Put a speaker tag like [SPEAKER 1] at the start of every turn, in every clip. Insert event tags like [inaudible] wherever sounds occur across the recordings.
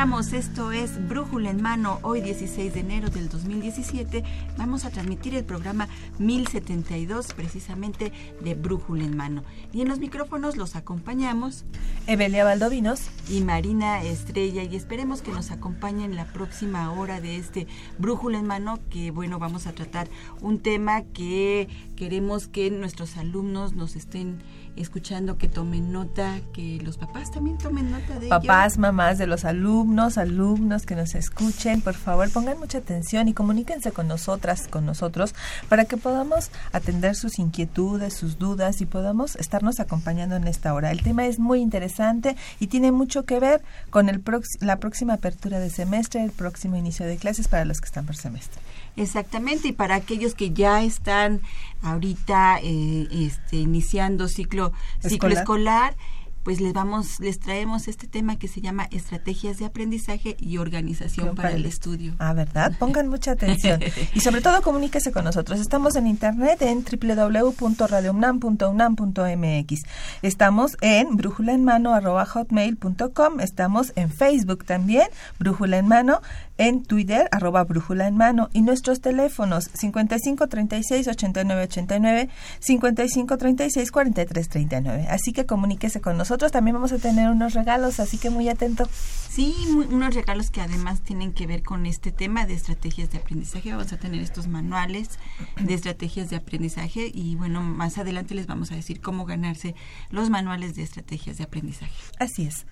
[SPEAKER 1] Esto es Brújula en Mano, hoy 16 de enero del 2017. Vamos a transmitir el programa 1072 precisamente de Brújula en Mano. Y en los micrófonos los acompañamos
[SPEAKER 2] Evelia Valdovinos
[SPEAKER 1] y Marina Estrella y esperemos que nos acompañen la próxima hora de este Brújula en Mano que bueno, vamos a tratar un tema que queremos que nuestros alumnos nos estén escuchando, que tomen nota, que los papás también tomen nota de
[SPEAKER 2] Papás, mamás de los alumnos, alumnos que nos escuchen, por favor pongan mucha atención y comuníquense con nosotras, con nosotros, para que podamos atender sus inquietudes, sus dudas y podamos estarnos acompañando en esta hora. El tema es muy interesante y tiene mucho que ver con el la próxima apertura de semestre, el próximo inicio de clases para los que están por semestre.
[SPEAKER 1] Exactamente, y para aquellos que ya están ahorita eh, este, iniciando ciclo, ciclo escolar pues les vamos, les traemos este tema que se llama estrategias de aprendizaje y organización para, el estudio.
[SPEAKER 2] Ah, ¿verdad? Pongan mucha atención. [laughs] y sobre todo comuníquese con nosotros. Estamos en internet en www.radiounam.unam.mx. Estamos en brújula en mano hotmail.com. Estamos en Facebook también, brújula en mano, en Twitter, arroba brújula en mano. Y nuestros teléfonos 5536 8989, 5536 4339. Así que comuníquese con nosotros nosotros también vamos a tener unos regalos, así que muy atento.
[SPEAKER 1] Sí, unos regalos que además tienen que ver con este tema de estrategias de aprendizaje. Vamos a tener estos manuales de estrategias de aprendizaje y bueno, más adelante les vamos a decir cómo ganarse los manuales de estrategias de aprendizaje.
[SPEAKER 2] Así es.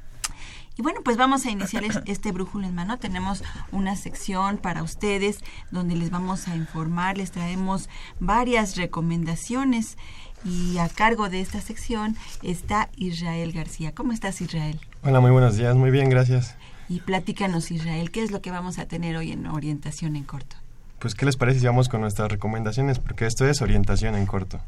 [SPEAKER 1] Y bueno, pues vamos a iniciar este brújulo en mano. Tenemos una sección para ustedes donde les vamos a informar, les traemos varias recomendaciones y a cargo de esta sección está Israel García. ¿Cómo estás, Israel?
[SPEAKER 3] Hola, muy buenos días. Muy bien, gracias.
[SPEAKER 1] Y platícanos, Israel, ¿qué es lo que vamos a tener hoy en orientación en corto?
[SPEAKER 3] Pues, ¿qué les parece si vamos con nuestras recomendaciones? Porque esto es orientación en corto.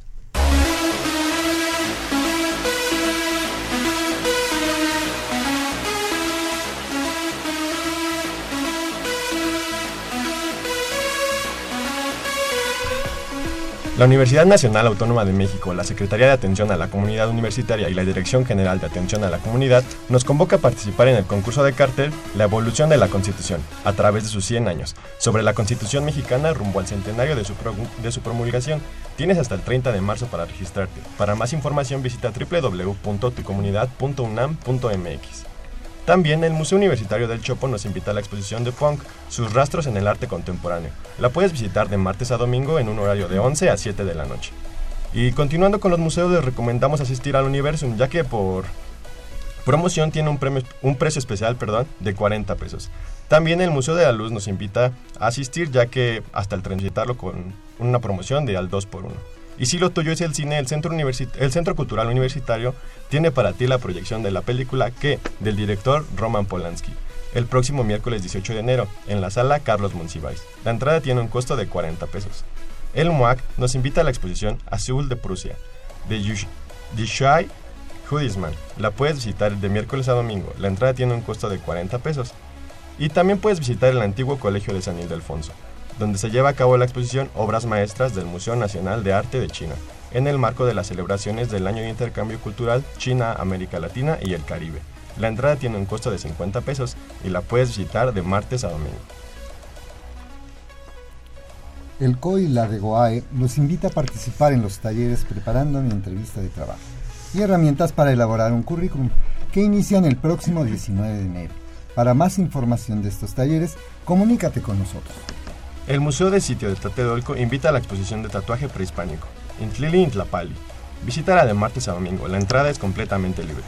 [SPEAKER 3] La Universidad Nacional Autónoma de México, la Secretaría de Atención a la Comunidad Universitaria y la Dirección General de Atención a la Comunidad nos convoca a participar en el concurso de cartel La evolución de la Constitución, a través de sus 100 años, sobre la Constitución mexicana rumbo al centenario de su, de su promulgación. Tienes hasta el 30 de marzo para registrarte. Para más información visita www.tucomunidad.unam.mx. También el Museo Universitario del Chopo nos invita a la exposición de Punk, sus rastros en el arte contemporáneo. La puedes visitar de martes a domingo en un horario de 11 a 7 de la noche. Y continuando con los museos, les recomendamos asistir al Universum, ya que por promoción tiene un, premio, un precio especial perdón, de 40 pesos. También el Museo de la Luz nos invita a asistir, ya que hasta el transitarlo con una promoción de al 2 por 1 y si lo tuyo es el cine, el Centro, el Centro Cultural Universitario tiene para ti la proyección de la película que del director Roman Polanski el próximo miércoles 18 de enero en la sala Carlos Monsiváis. La entrada tiene un costo de 40 pesos. El MUAC nos invita a la exposición Azul de Prusia de Shai Hudisman. La puedes visitar de miércoles a domingo. La entrada tiene un costo de 40 pesos. Y también puedes visitar el antiguo Colegio de San Ildefonso donde se lleva a cabo la exposición Obras Maestras del Museo Nacional de Arte de China, en el marco de las celebraciones del Año de Intercambio Cultural China-América Latina y el Caribe. La entrada tiene un costo de 50 pesos y la puedes visitar de martes a domingo.
[SPEAKER 4] El COI La de Goae nos invita a participar en los talleres preparando mi entrevista de trabajo. y herramientas para elaborar un currículum, que inician el próximo 19 de enero. Para más información de estos talleres, comunícate con nosotros.
[SPEAKER 3] El Museo de Sitio de Tlatelolco invita a la exposición de tatuaje prehispánico, Intlili Intlapali. Visítala de martes a domingo, la entrada es completamente libre.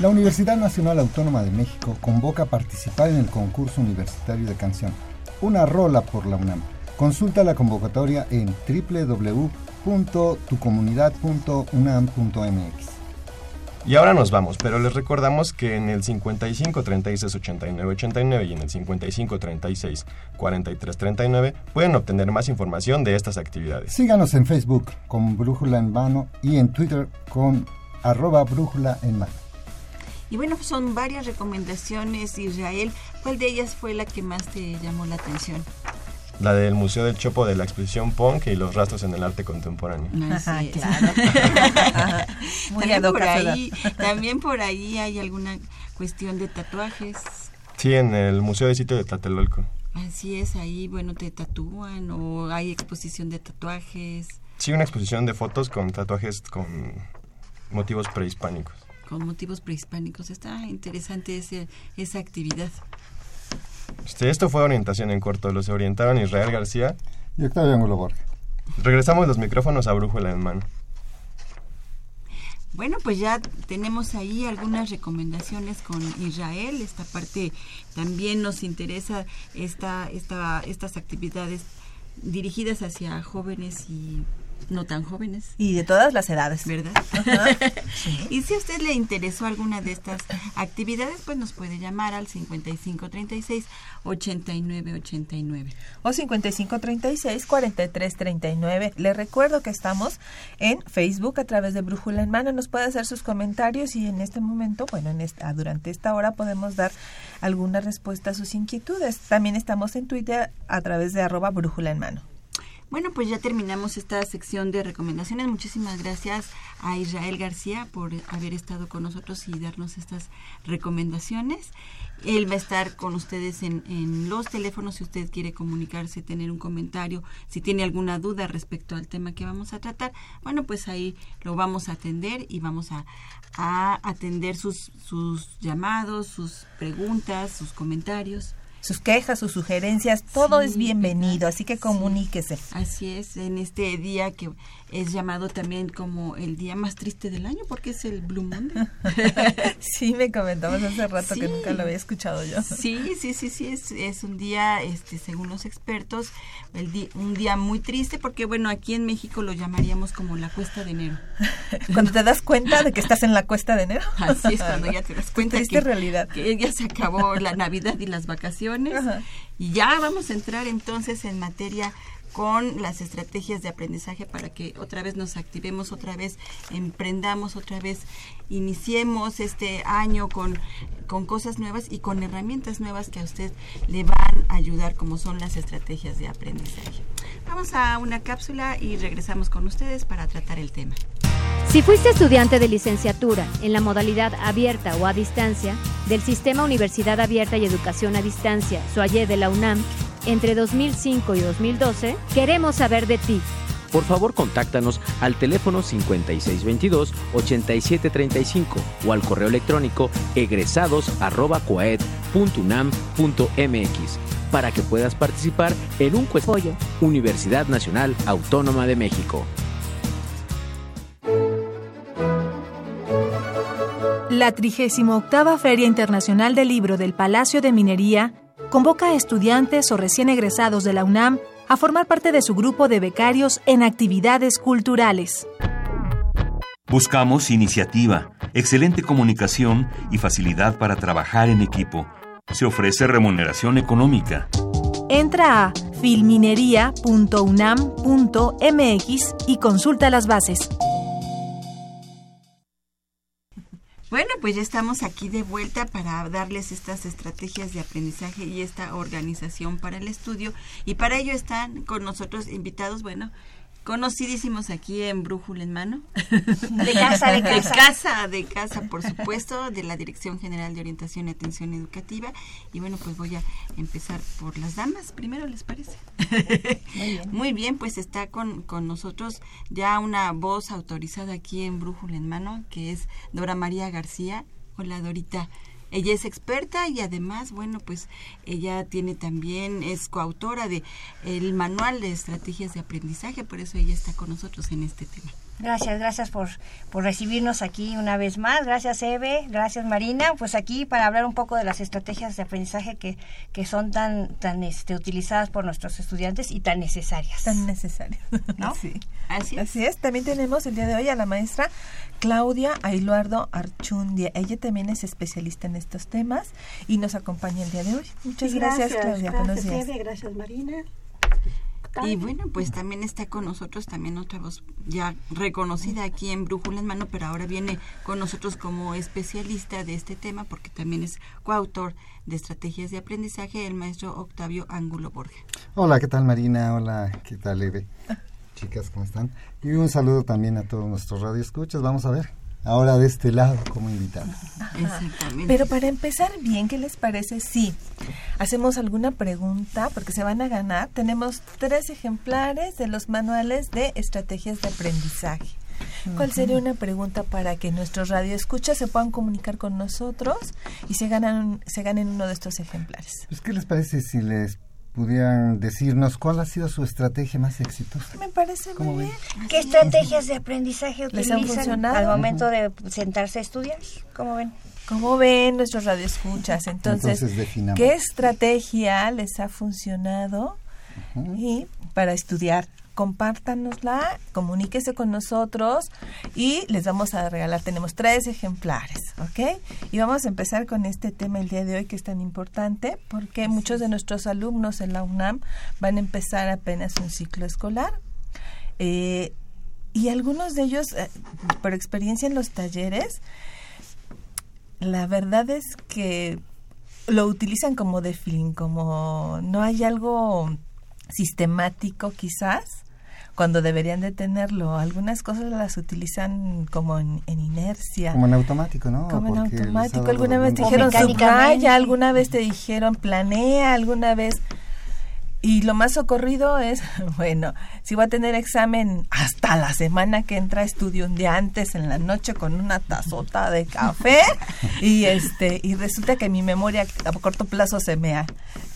[SPEAKER 4] La Universidad Nacional Autónoma de México convoca a participar en el concurso universitario de canción Una rola por la UNAM. Consulta la convocatoria en www.tucomunidad.unam.mx.
[SPEAKER 3] Y ahora nos vamos, pero les recordamos que en el 55 36 89 89 y en el 55 36 43 39 pueden obtener más información de estas actividades.
[SPEAKER 4] Síganos en Facebook con Brújula en Mano y en Twitter con arroba Brújula en Mano.
[SPEAKER 1] Y bueno, son varias recomendaciones, Israel. ¿Cuál de ellas fue la que más te llamó la atención?
[SPEAKER 3] La del Museo del Chopo de la exposición Punk y los rastros en el arte contemporáneo.
[SPEAKER 1] Así es.
[SPEAKER 2] claro. [laughs] Muy
[SPEAKER 1] también, por ahí, también por ahí hay alguna cuestión de tatuajes.
[SPEAKER 3] Sí, en el Museo de Sitio de Tlatelolco.
[SPEAKER 1] Así es, ahí, bueno, te tatúan o hay exposición de tatuajes
[SPEAKER 3] Sí, una exposición de fotos con tatuajes con motivos prehispánicos.
[SPEAKER 1] con motivos prehispánicos. Está interesante ese, esa actividad.
[SPEAKER 3] Este, esto fue orientación en corto. Los orientaron Israel García.
[SPEAKER 4] Y Octavio Angulo Borges.
[SPEAKER 3] Regresamos los micrófonos a Brújula en mano.
[SPEAKER 1] Bueno, pues ya tenemos ahí algunas recomendaciones con Israel. Esta parte también nos interesa esta, esta, estas actividades dirigidas hacia jóvenes y no tan jóvenes.
[SPEAKER 2] Y de todas las edades.
[SPEAKER 1] ¿Verdad? [laughs] Y si a usted le interesó alguna de estas actividades, pues nos puede llamar al 5536-8989.
[SPEAKER 2] O 5536-4339. Les recuerdo que estamos en Facebook a través de Brújula en Mano. Nos puede hacer sus comentarios y en este momento, bueno, en esta, durante esta hora podemos dar alguna respuesta a sus inquietudes. También estamos en Twitter a través de arroba Brújula en Mano.
[SPEAKER 1] Bueno, pues ya terminamos esta sección de recomendaciones. Muchísimas gracias a Israel García por haber estado con nosotros y darnos estas recomendaciones. Él va a estar con ustedes en, en los teléfonos si usted quiere comunicarse, tener un comentario, si tiene alguna duda respecto al tema que vamos a tratar. Bueno, pues ahí lo vamos a atender y vamos a, atender sus, sus llamados, sus preguntas, sus comentarios.
[SPEAKER 2] Sus quejas, sus sugerencias, todo
[SPEAKER 1] Sí,
[SPEAKER 2] es bienvenido, así que
[SPEAKER 1] Sí.
[SPEAKER 2] comuníquese.
[SPEAKER 1] Así es, en este día que es llamado también como el día más triste del año porque es el Blue Monday. [laughs]
[SPEAKER 2] Sí, me comentabas hace rato que nunca lo había escuchado yo.
[SPEAKER 1] Sí, sí, sí, sí, es, es un día, este, según los expertos, el di- un día muy triste porque, bueno, aquí en México lo llamaríamos como la cuesta de enero. [laughs]
[SPEAKER 2] Cuando te das cuenta de que estás en la cuesta de enero.
[SPEAKER 1] Así es cuando ya te das cuenta
[SPEAKER 2] Triste
[SPEAKER 1] que,
[SPEAKER 2] realidad.
[SPEAKER 1] que ya se acabó la Navidad y las vacaciones.
[SPEAKER 2] Ajá.
[SPEAKER 1] Y ya vamos a entrar entonces en materia con las estrategias de aprendizaje para que otra vez nos activemos, otra vez emprendamos, otra vez iniciemos este año con, con cosas nuevas y con herramientas nuevas que a usted le van a ayudar, como son las estrategias de aprendizaje. Vamos a una cápsula y regresamos con ustedes para tratar el tema.
[SPEAKER 5] Si fuiste estudiante de licenciatura en la modalidad abierta o a distancia del Sistema Universidad Abierta y Educación a Distancia, SUAYE de la UNAM, entre 2005 y 2012, queremos saber de ti.
[SPEAKER 6] Por favor, contáctanos al teléfono 5622-8735 o al correo electrónico egresados.coed.unam.mx para que puedas participar en un cuestionario. Universidad Nacional Autónoma de México.
[SPEAKER 7] La 38 Feria Internacional del Libro del Palacio de Minería convoca a estudiantes o recién egresados de la UNAM a formar parte de su grupo de becarios en actividades culturales.
[SPEAKER 8] Buscamos iniciativa, excelente comunicación y facilidad para trabajar en equipo. Se ofrece remuneración económica.
[SPEAKER 7] Entra a filminería.unam.mx y consulta las bases.
[SPEAKER 1] Bueno, pues ya estamos aquí de vuelta para darles estas estrategias de aprendizaje y esta organización para el estudio. Y para ello están con nosotros invitados, bueno, conocidísimos aquí en Brújula en Mano.
[SPEAKER 9] De casa, de [laughs] casa.
[SPEAKER 1] De casa, de casa, por supuesto, de la Dirección General de Orientación y Atención Educativa. Y bueno, pues voy a empezar por las damas, primero, ¿les parece?
[SPEAKER 9] Muy bien.
[SPEAKER 1] Muy bien, pues está con, con nosotros ya una voz autorizada aquí en Brújula en Mano, que es Dora María García. Hola, Dorita. Ella es experta y además, bueno, pues ella tiene también, es coautora de el manual de estrategias de aprendizaje, por eso ella está con nosotros en este tema.
[SPEAKER 9] Gracias, gracias por, por recibirnos aquí una vez más. Gracias, Eve. Gracias, Marina. Pues aquí para hablar un poco de las estrategias de aprendizaje que, que son tan, tan este, utilizadas por nuestros estudiantes y tan necesarias.
[SPEAKER 2] Tan necesarias. [laughs]
[SPEAKER 9] ¿No?
[SPEAKER 2] Sí.
[SPEAKER 1] Así es.
[SPEAKER 2] Así es. También tenemos el día de hoy a la maestra Claudia Ailuardo Archundia. Ella también es especialista en estos temas y nos acompaña el día de hoy. Muchas gracias, Claudia. Buenos
[SPEAKER 10] Gracias,
[SPEAKER 2] días.
[SPEAKER 10] Eve, gracias, Marina.
[SPEAKER 1] Y bueno, pues también está con nosotros también otra voz ya reconocida aquí en Brújula en Mano, pero ahora viene con nosotros como especialista de este tema porque también es coautor de estrategias de aprendizaje, el maestro Octavio Ángulo Borges.
[SPEAKER 4] Hola, ¿qué tal Marina? Hola, ¿qué tal Eve? Chicas, ¿cómo están? Y un saludo también a todos nuestros radioescuchas. Vamos a ver, ahora de este lado como invitados.
[SPEAKER 1] Exactamente.
[SPEAKER 2] Pero para empezar bien, ¿qué les parece? Sí, hacemos alguna pregunta porque se van a ganar. Tenemos tres ejemplares de los manuales de estrategias de aprendizaje. ¿Cuál sería una pregunta para que nuestros radioescuchas se puedan comunicar con nosotros y se ganan se ganen uno de estos ejemplares?
[SPEAKER 4] Pues, ¿Qué les parece si les pudieran decirnos cuál ha sido su estrategia más exitosa?
[SPEAKER 2] Me parece
[SPEAKER 4] ¿Cómo
[SPEAKER 2] muy
[SPEAKER 4] ven?
[SPEAKER 2] bien.
[SPEAKER 9] ¿Qué estrategias de aprendizaje
[SPEAKER 2] ¿Les han
[SPEAKER 9] utilizan al momento de sentarse a estudiar? ¿Cómo ven?
[SPEAKER 2] ¿Cómo ven nuestros radioescuchas? [laughs] Entonces,
[SPEAKER 4] Entonces, definamos.
[SPEAKER 2] ¿qué estrategia les ha funcionado y para estudiar? Compártanosla, comuníquese con nosotros y les vamos a regalar, tenemos tres ejemplares, ¿ok? Y vamos a empezar con este tema el día de hoy que es tan importante porque muchos de nuestros alumnos en la UNAM van a empezar apenas un ciclo escolar. Eh, y algunos de ellos, eh, por experiencia en los talleres, la verdad es que lo utilizan como de feeling, como no hay algo sistemático quizás cuando deberían de tenerlo. Algunas cosas las utilizan como en, en inercia.
[SPEAKER 4] Como en automático, ¿no?
[SPEAKER 2] Como en
[SPEAKER 4] Porque
[SPEAKER 2] automático. Alguna vez te dijeron subraya, alguna vez te dijeron planea, alguna vez... Y lo más ocurrido es, [laughs] bueno, si voy a tener examen hasta la semana que entra, estudio un día antes en la noche con una tazota de café [laughs] y este y resulta que mi memoria a corto plazo se me ha-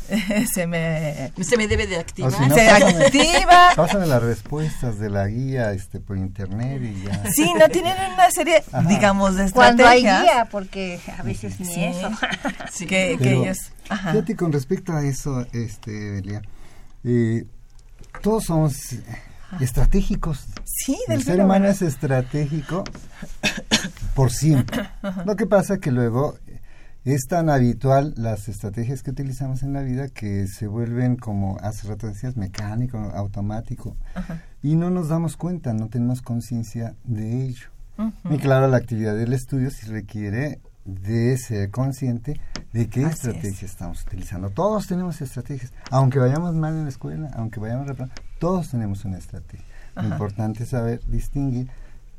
[SPEAKER 2] [laughs] se me
[SPEAKER 1] Se me debe de activar.
[SPEAKER 4] si no,
[SPEAKER 2] se
[SPEAKER 4] pásame-
[SPEAKER 2] activa.
[SPEAKER 4] Pásame las respuestas de la guía este por internet y ya.
[SPEAKER 2] Sí, no tienen una serie,
[SPEAKER 4] Ajá.
[SPEAKER 2] digamos, de
[SPEAKER 9] Cuando hay
[SPEAKER 2] estrategias
[SPEAKER 9] guía, porque a veces ni
[SPEAKER 2] Sí.
[SPEAKER 9] eso.
[SPEAKER 1] Sí.
[SPEAKER 2] que, que ellos... Ajá.
[SPEAKER 4] Fíjate, con respecto a eso, este, Elia, eh, todos somos estratégicos.
[SPEAKER 2] Sí,
[SPEAKER 4] El
[SPEAKER 2] del
[SPEAKER 4] ser humano es estratégico por siempre. Lo que pasa que luego es tan habitual las estrategias que utilizamos en la vida que se vuelven como hace rato decías mecánico, automático y no nos damos cuenta, no tenemos conciencia de ello. Y claro, la actividad del estudio sí requiere de ser consciente de qué
[SPEAKER 2] Así
[SPEAKER 4] estrategia estamos utilizando. Todos tenemos estrategias, aunque vayamos mal en la escuela, aunque vayamos repro- todos tenemos una estrategia.
[SPEAKER 2] Ajá.
[SPEAKER 4] Lo importante es saber distinguir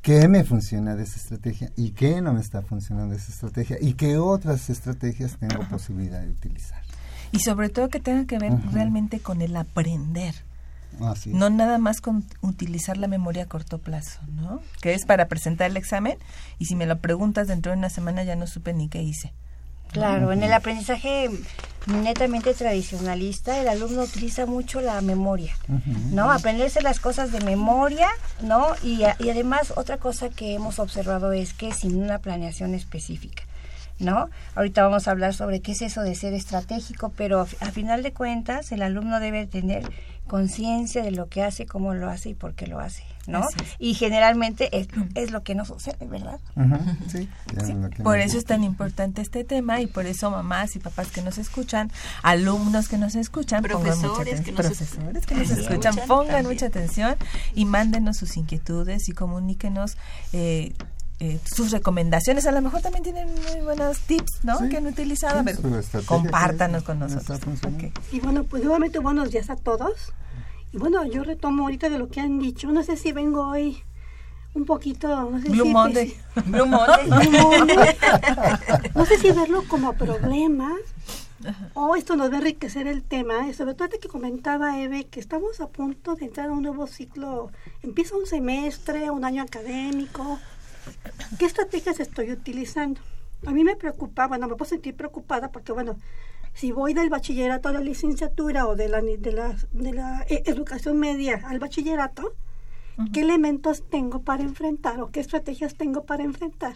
[SPEAKER 4] qué me funciona de esa estrategia y qué no me está funcionando de esa estrategia y qué otras estrategias tengo posibilidad de utilizar.
[SPEAKER 2] Y sobre todo que tenga que ver realmente con el aprender.
[SPEAKER 4] Así es.
[SPEAKER 2] No nada más con utilizar la memoria a corto plazo, ¿no? Que es para presentar el examen y si me lo preguntas dentro de una semana ya no supe ni qué hice.
[SPEAKER 9] Claro, en el aprendizaje netamente tradicionalista, el alumno utiliza mucho la memoria, ¿no? Aprenderse las cosas de memoria, ¿no? Y, a- y además otra cosa que hemos observado es que sin una planeación específica, ¿no? Ahorita vamos a hablar sobre qué es eso de ser estratégico, pero a final de cuentas el alumno debe tener conciencia de lo que hace, cómo lo hace y por qué lo hace, ¿no?
[SPEAKER 2] Es.
[SPEAKER 9] Y generalmente es, es lo que no sucede, ¿verdad?
[SPEAKER 4] Sí,
[SPEAKER 2] Por eso es tan importante este tema y por eso mamás y papás que nos escuchan, alumnos que nos escuchan,
[SPEAKER 1] Profesores que nos
[SPEAKER 2] profesores que nos
[SPEAKER 1] escuchan
[SPEAKER 2] escuchan, pongan
[SPEAKER 1] también.
[SPEAKER 2] mucha atención y mándenos sus inquietudes y comuníquenos eh, eh, sus recomendaciones. A lo mejor también tienen muy buenos tips, ¿no?
[SPEAKER 4] Sí,
[SPEAKER 2] que han utilizado. A ver, compártanos con
[SPEAKER 4] no
[SPEAKER 2] nosotros.
[SPEAKER 10] Y bueno, pues nuevamente buenos días a todos. Y bueno, yo retomo ahorita de lo que han dicho. No sé si vengo hoy un poquito, no sé
[SPEAKER 2] Blue
[SPEAKER 10] si,
[SPEAKER 2] Monday. [laughs]
[SPEAKER 9] Blue Monday. [laughs]
[SPEAKER 10] Blue Monday. [laughs] no sé si verlo como problema o esto nos va a enriquecer el tema, y sobre todo de que comentaba Eve que estamos a punto de entrar a un nuevo ciclo, empieza un semestre, un año académico. ¿Qué estrategias estoy utilizando? A mí me preocupa, bueno, me puedo sentir preocupada porque, bueno, si voy del bachillerato a la licenciatura o de la, de la, de la eh, educación media al bachillerato, ¿qué elementos tengo para enfrentar o qué estrategias tengo para enfrentar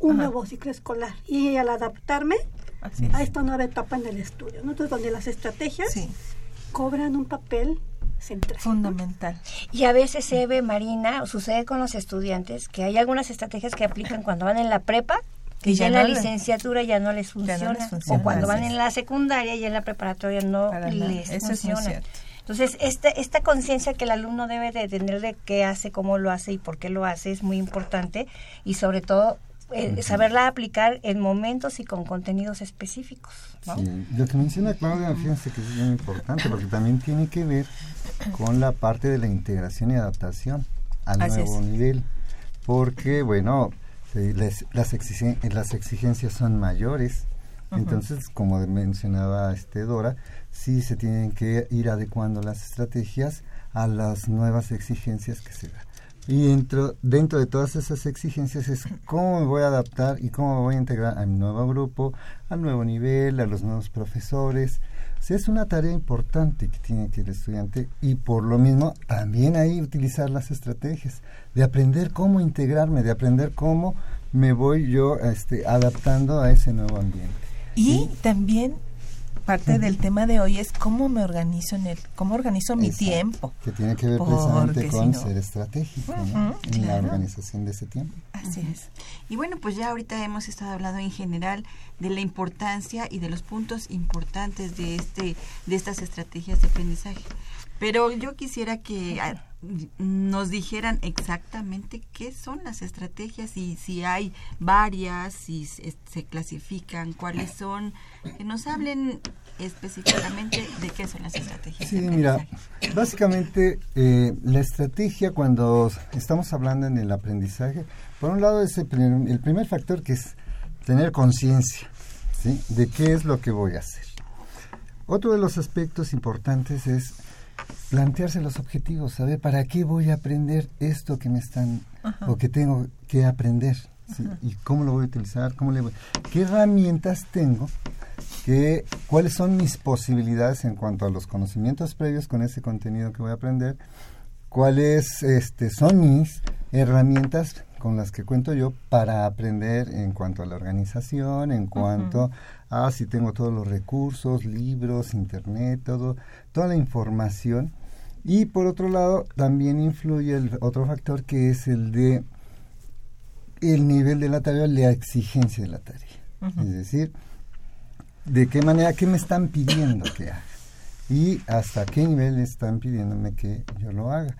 [SPEAKER 10] un
[SPEAKER 2] Ajá.
[SPEAKER 10] nuevo ciclo escolar? Y al adaptarme
[SPEAKER 2] es.
[SPEAKER 10] a esta nueva etapa en el estudio, ¿no? Entonces, donde las estrategias cobran un papel central.
[SPEAKER 2] Fundamental.
[SPEAKER 9] Y a veces se ve, Marina, o sucede con los estudiantes, que hay algunas estrategias que aplican [laughs] cuando van en la prepa, que
[SPEAKER 2] Y
[SPEAKER 9] ya,
[SPEAKER 2] ya
[SPEAKER 9] en la
[SPEAKER 2] no
[SPEAKER 9] licenciatura ya no les
[SPEAKER 2] no
[SPEAKER 9] funciona,
[SPEAKER 2] les funciona,
[SPEAKER 9] o cuando van
[SPEAKER 2] es.
[SPEAKER 9] en la secundaria y en la preparatoria no
[SPEAKER 2] Para
[SPEAKER 9] les
[SPEAKER 2] Eso es
[SPEAKER 9] funciona.
[SPEAKER 2] cierto.
[SPEAKER 9] Entonces, esta, esta conciencia que el alumno debe de tener de qué hace, cómo lo hace y por qué lo hace es muy importante y sobre todo eh, saberla aplicar en momentos y con contenidos específicos. ¿no?
[SPEAKER 4] Sí, lo que menciona Claudia, fíjense que es bien importante porque también tiene que ver con la parte de la integración y adaptación al
[SPEAKER 2] Así
[SPEAKER 4] nuevo
[SPEAKER 2] es.
[SPEAKER 4] nivel. Porque, bueno, eh, las, exigen- las exigencias son mayores. Entonces, como mencionaba este Dora, sí se tienen que ir adecuando las estrategias a las nuevas exigencias que se dan. Y dentro, dentro de todas esas exigencias es cómo me voy a adaptar y cómo me voy a integrar a mi nuevo grupo, al nuevo nivel, a los nuevos profesores. O sea, es una tarea importante que tiene que el estudiante y por lo mismo también ahí utilizar las estrategias de aprender cómo integrarme, de aprender cómo me voy yo este, adaptando a ese nuevo ambiente.
[SPEAKER 2] Y también parte del tema de hoy es cómo me organizo en el, cómo organizo mi
[SPEAKER 4] Exacto,
[SPEAKER 2] tiempo.
[SPEAKER 4] Que tiene que ver precisamente
[SPEAKER 2] si
[SPEAKER 4] con
[SPEAKER 2] no-
[SPEAKER 4] ser estratégico en la organización de ese tiempo.
[SPEAKER 2] Así es.
[SPEAKER 1] Y bueno, pues ya ahorita hemos estado hablando en general de la importancia y de los puntos importantes de este de estas estrategias de aprendizaje. Pero yo quisiera que nos dijeran exactamente qué son las estrategias y si hay varias, si se, se clasifican, cuáles son, que nos hablen específicamente de qué son las estrategias.
[SPEAKER 4] Sí, mira, básicamente eh, la estrategia cuando estamos hablando en el aprendizaje, por un lado es el primer, el primer factor que es tener conciencia ¿sí? de qué es lo que voy a hacer. Otro de los aspectos importantes es plantearse los objetivos, saber para qué voy a aprender esto que me están
[SPEAKER 2] Ajá.
[SPEAKER 4] o que tengo que aprender y cómo lo voy a utilizar, cómo le voy- qué herramientas tengo, que, cuáles son mis posibilidades en cuanto a los conocimientos previos con ese contenido que voy a aprender, cuáles este, son mis herramientas con las que cuento yo para aprender en cuanto a la organización, en cuanto a si tengo todos los recursos, libros, internet, todo, toda la información. Y por otro lado, también influye el otro factor que es el de el nivel de la tarea, la exigencia de la tarea. Es decir, de qué manera, qué me están pidiendo que haga y hasta qué nivel están pidiéndome que yo lo haga.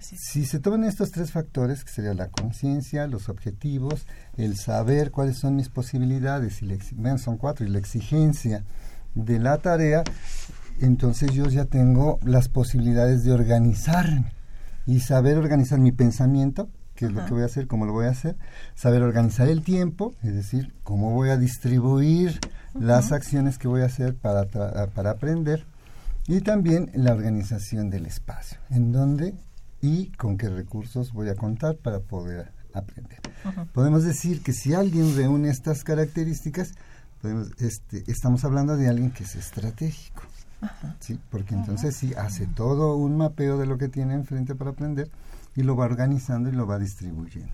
[SPEAKER 4] Si se toman estos tres factores, que sería la conciencia, los objetivos, el saber cuáles son mis posibilidades, y la vean, son cuatro, y la exigencia de la tarea, entonces yo ya tengo las posibilidades de organizarme y saber organizar mi pensamiento, que es lo que voy a hacer, cómo lo voy a hacer, saber organizar el tiempo, es decir, cómo voy a distribuir las acciones que voy a hacer para, para aprender, y también la organización del espacio, en dónde y con qué recursos voy a contar para poder aprender. Podemos decir que si alguien reúne estas características, podemos, este, estamos hablando de alguien que es estratégico. ¿Sí? Porque entonces sí hace todo un mapeo de lo que tiene enfrente para aprender y lo va organizando y lo va distribuyendo.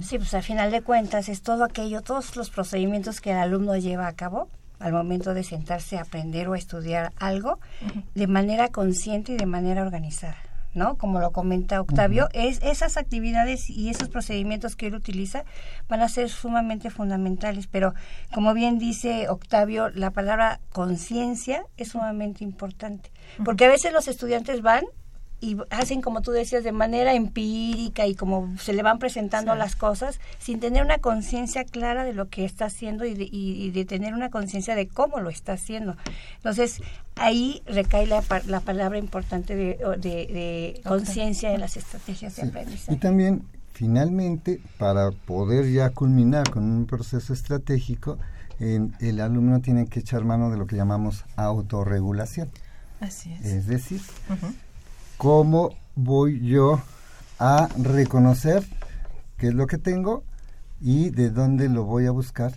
[SPEAKER 9] Sí, pues al final de cuentas es todo aquello, todos los procedimientos que el alumno lleva a cabo al momento de sentarse a aprender o a estudiar algo de manera consciente y de manera organizada. ¿No? Como lo comenta Octavio, es esas actividades y esos procedimientos que él utiliza van a ser sumamente fundamentales, pero como bien dice Octavio, la palabra conciencia es sumamente importante, porque a veces los estudiantes van y hacen como tú decías de manera empírica y como se le van presentando las cosas sin tener una conciencia clara de lo que está haciendo y de, y, de tener una conciencia de cómo lo está haciendo. Entonces ahí recae la, la palabra importante de, de, conciencia en las estrategias de aprendizaje.
[SPEAKER 4] Y también finalmente para poder ya culminar con un proceso estratégico el alumno tiene que echar mano de lo que llamamos autorregulación.
[SPEAKER 2] Así es.
[SPEAKER 4] Es decir, cómo voy yo a reconocer qué es lo que tengo y de dónde lo voy a buscar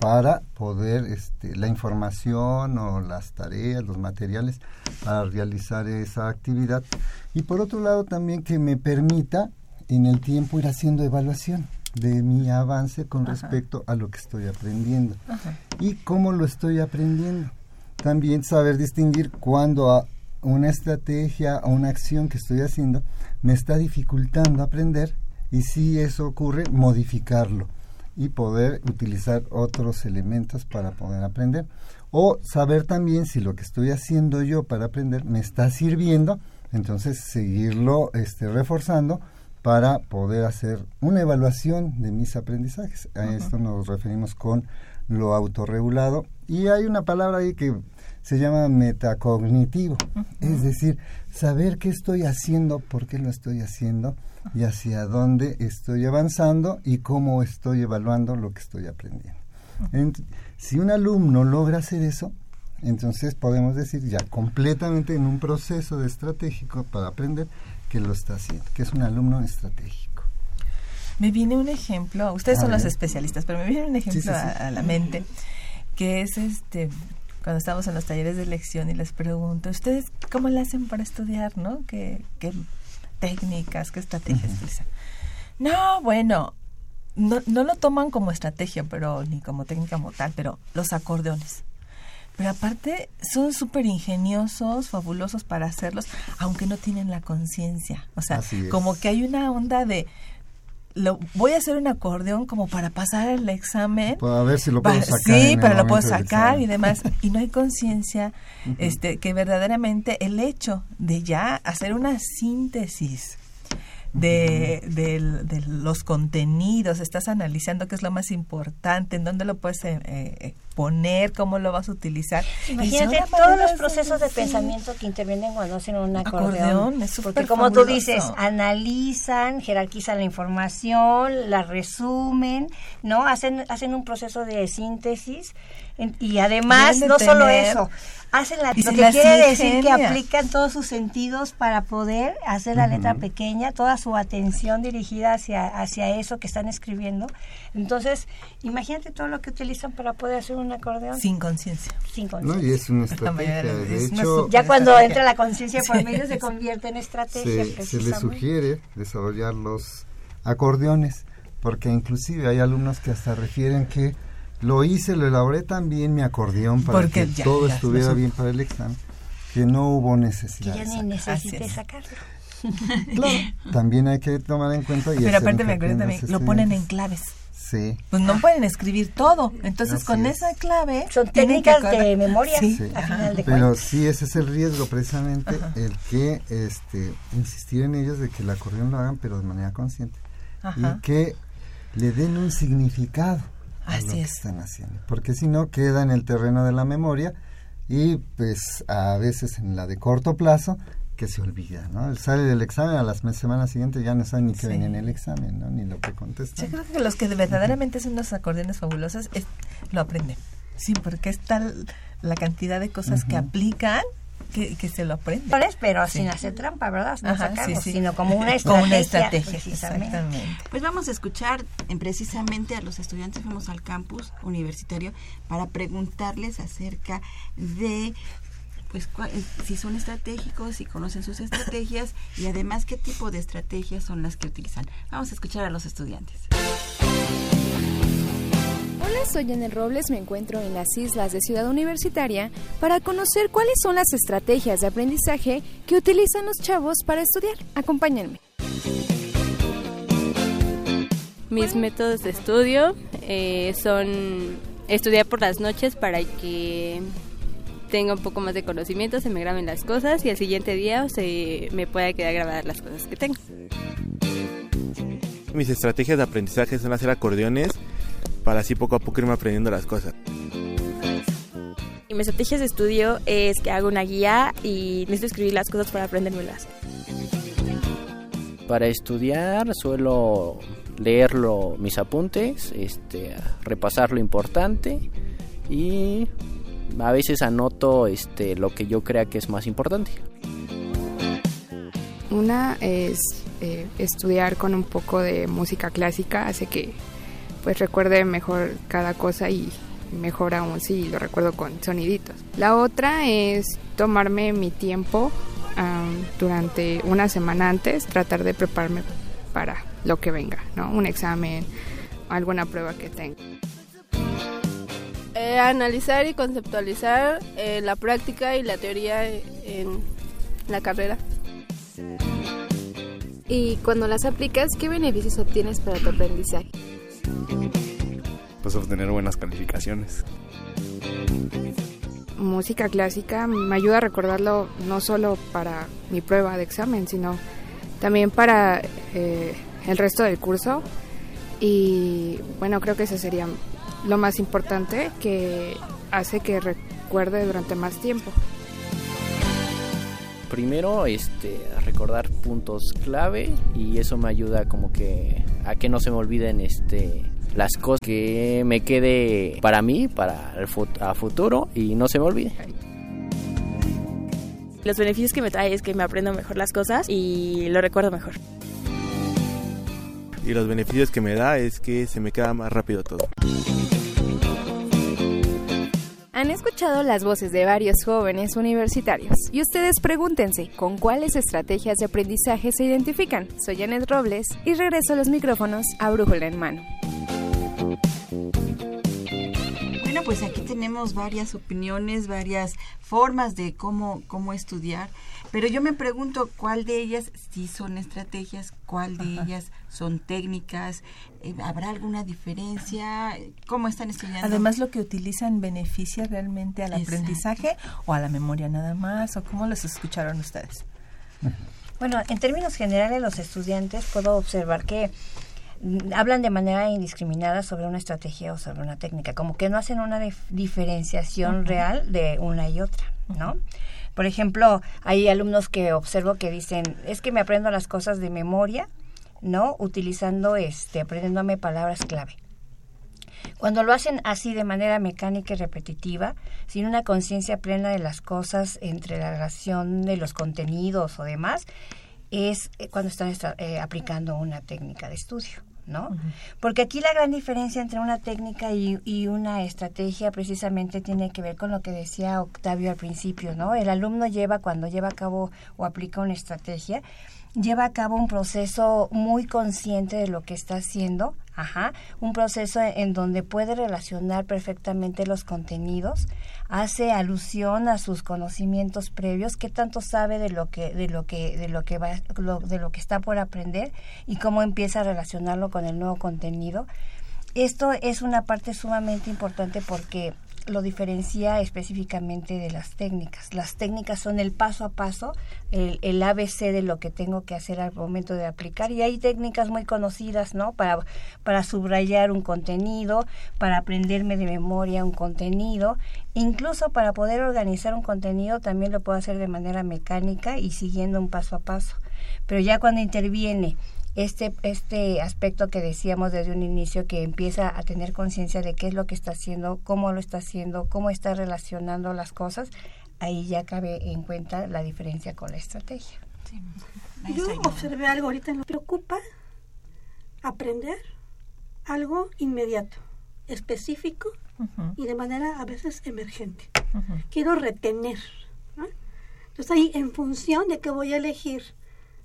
[SPEAKER 4] para poder este, la información o las tareas, los materiales para realizar esa actividad. Y por otro lado también que me permita en el tiempo ir haciendo evaluación de mi avance con respecto a lo que estoy aprendiendo y cómo lo estoy aprendiendo. También saber distinguir cuando una estrategia o una acción que estoy haciendo me está dificultando aprender y si eso ocurre, modificarlo y poder utilizar otros elementos para poder aprender. O saber también si lo que estoy haciendo yo para aprender me está sirviendo, entonces seguirlo este, reforzando para poder hacer una evaluación de mis aprendizajes. A esto nos referimos con lo autorregulado. Y hay una palabra ahí que se llama metacognitivo, es decir, saber qué estoy haciendo, por qué lo estoy haciendo y hacia dónde estoy avanzando y cómo estoy evaluando lo que estoy aprendiendo. si un alumno logra hacer eso, entonces podemos decir ya completamente en un proceso de estratégico para aprender, que lo está haciendo, que es un alumno estratégico.
[SPEAKER 2] Me viene un ejemplo, ustedes son los especialistas, pero me viene un ejemplo A, la mente, que es este cuando estamos en los talleres de lección y les pregunto, ¿ustedes cómo le hacen para estudiar, no? ¿Qué, qué técnicas, qué estrategias utilizan? No, bueno, no, no lo toman como estrategia, pero ni como técnica como tal, pero los acordeones. Pero aparte son súper ingeniosos, fabulosos para hacerlos, aunque no tienen la conciencia. O sea, como que hay una onda de, lo, voy a hacer un acordeón como para pasar el examen.
[SPEAKER 4] Para ver si lo puedo sacar.
[SPEAKER 2] Sí, para lo puedo sacar y demás. [laughs] Y no hay conciencia este, que verdaderamente el hecho de ya hacer una síntesis de, de, los contenidos, estás analizando qué es lo más importante, en dónde lo puedes eh, eh, poner, cómo lo vas a utilizar.
[SPEAKER 9] Imagínate todos los procesos de pensamiento que intervienen cuando hacen un acordeón. porque como tú dices, analizan, jerarquizan la información, la resumen, ¿no? Hacen, hacen un proceso de síntesis y además no solo eso, hacen la, lo que quiere decir que aplican todos sus sentidos para poder hacer la letra pequeña, toda su atención dirigida hacia, hacia eso que están escribiendo. Entonces, imagínate todo lo que utilizan para poder hacer un acordeón.
[SPEAKER 2] Sin conciencia.
[SPEAKER 9] Sin conciencia.
[SPEAKER 4] No, y es una estrategia. De hecho,
[SPEAKER 9] ya cuando entra la conciencia por medio se [laughs] convierte en estrategia.
[SPEAKER 4] Se, se le sugiere desarrollar los acordeones, porque inclusive hay alumnos que hasta refieren que lo hice, lo elaboré también mi acordeón para que todo estuviera bien para el examen, que no hubo necesidad.
[SPEAKER 9] Que ya ni necesité sacarlo.
[SPEAKER 4] claro, también hay que tomar en cuenta. Y
[SPEAKER 2] Pero aparte me acuerdo también, lo ponen en claves.
[SPEAKER 4] Sí.
[SPEAKER 2] Pues no pueden escribir todo. Entonces, con esa clave.
[SPEAKER 9] Son técnicas de memoria.
[SPEAKER 4] Sí. Pero sí, ese es el riesgo, precisamente, el que este, insistir en ellos de que el acordeón lo hagan, pero de manera consciente. Y que le den un significado Así es. están haciendo. Porque si no, queda en el terreno de la memoria y pues a veces en la de corto plazo que se olvida, ¿no? Sale del examen a las semanas siguientes ya no saben ni qué venía en el examen, ¿no? Ni lo que contestan.
[SPEAKER 2] Yo creo que los que verdaderamente son los acordeones fabulosos lo aprenden. Sí, porque es tal la cantidad de cosas que aplican que, se lo aprende.
[SPEAKER 9] Pero sin hacer trampa, ¿verdad? No sacarlo, sino como una estrategia. [laughs] Como una estrategia,
[SPEAKER 1] exactamente. Pues vamos a escuchar en, precisamente a los estudiantes, fuimos al campus universitario para preguntarles acerca de pues si son estratégicos, si conocen sus estrategias y además qué tipo de estrategias son las que utilizan. Vamos a escuchar a los estudiantes.
[SPEAKER 11] Hola, soy Enel Robles, me encuentro en las islas de Ciudad Universitaria para conocer cuáles son las estrategias de aprendizaje que utilizan los chavos para estudiar. Acompáñenme.
[SPEAKER 12] Mis métodos de estudio eh, son estudiar por las noches para que tenga un poco más de conocimiento, se me graben las cosas y al siguiente día se me pueda quedar grabadas las cosas que tengo.
[SPEAKER 13] Mis estrategias de aprendizaje son hacer acordeones para así poco a poco irme aprendiendo las cosas.
[SPEAKER 14] Y mis estrategias de estudio es que hago una guía y necesito escribir las cosas para aprendérmelas.
[SPEAKER 15] Para estudiar suelo leerlo mis apuntes, este, repasar lo importante y a veces anoto este, lo que yo crea que es más importante.
[SPEAKER 16] Una es eh, estudiar con un poco de música clásica, hace que pues recuerde mejor cada cosa y mejor aún si lo recuerdo con soniditos. La otra es tomarme mi tiempo durante una semana antes, tratar de prepararme para lo que venga, ¿no? Un examen, alguna prueba que tenga.
[SPEAKER 17] Eh, analizar y conceptualizar eh, la práctica y la teoría en la carrera.
[SPEAKER 11] Y cuando las aplicas, ¿qué beneficios obtienes para tu aprendizaje?
[SPEAKER 13] Pues obtener buenas calificaciones.
[SPEAKER 16] Música clásica me ayuda a recordarlo no solo para mi prueba de examen, sino también para eh, el resto del curso. Y bueno, creo que eso sería lo más importante que hace que recuerde durante más tiempo.
[SPEAKER 15] Primero, este, recordar puntos clave y eso me ayuda como que a que no se me olviden este las cosas que me quede para mí, para el a futuro y no se me olvide.
[SPEAKER 14] Los beneficios que me trae es que me aprendo mejor las cosas y lo recuerdo mejor.
[SPEAKER 13] Y los beneficios que me da es que se me queda más rápido todo.
[SPEAKER 11] Han escuchado las voces de varios jóvenes universitarios y ustedes pregúntense con cuáles estrategias de aprendizaje se identifican. Soy Janet Robles y regreso a los micrófonos a Brújula en mano.
[SPEAKER 1] Bueno, pues aquí tenemos varias opiniones, varias formas de cómo, cómo estudiar, pero yo me pregunto cuál de ellas sí son estrategias, cuál de ellas son técnicas, eh, ¿habrá alguna diferencia? ¿Cómo están estudiando?
[SPEAKER 2] Además, lo que utilizan beneficia realmente al aprendizaje o a la memoria nada más, o cómo los escucharon ustedes.
[SPEAKER 9] Bueno, en términos generales, los estudiantes puedo observar que mm, hablan de manera indiscriminada sobre una estrategia o sobre una técnica, como que no hacen una diferenciación real de una y otra, ¿no? Por ejemplo, hay alumnos que observo que dicen, es que me aprendo las cosas de memoria, ¿no? Utilizando, este, aprendiéndome palabras clave. Cuando lo hacen así de manera mecánica y repetitiva, sin una conciencia plena de las cosas entre la relación de los contenidos o demás, es eh, cuando están eh, aplicando una técnica de estudio. ¿No? Porque aquí la gran diferencia entre una técnica y, y, una estrategia precisamente tiene que ver con lo que decía Octavio al principio, ¿no? El alumno lleva, cuando lleva a cabo o aplica una estrategia, lleva a cabo un proceso muy consciente de lo que está haciendo, ajá, un proceso en donde puede relacionar perfectamente los contenidos, hace alusión a sus conocimientos previos, qué tanto sabe de lo que de lo que de lo que va de lo que está por aprender y cómo empieza a relacionarlo con el nuevo contenido. Esto es una parte sumamente importante porque lo diferencia específicamente de las técnicas. Las técnicas son el paso a paso, el, el, ABC de lo que tengo que hacer al momento de aplicar. Y hay técnicas muy conocidas, ¿no? Para, para subrayar un contenido, para aprenderme de memoria un contenido. Incluso para poder organizar un contenido también lo puedo hacer de manera mecánica y siguiendo un paso a paso. Pero ya cuando interviene este, este aspecto que decíamos desde un inicio, que empieza a tener conciencia de qué es lo que está haciendo, cómo lo está haciendo, cómo está relacionando las cosas, ahí ya cabe en cuenta la diferencia con la estrategia.
[SPEAKER 10] Yo observé algo ahorita, me preocupa aprender algo inmediato, específico y de manera a veces emergente. Quiero retener. Entonces ahí, en función de qué voy a elegir,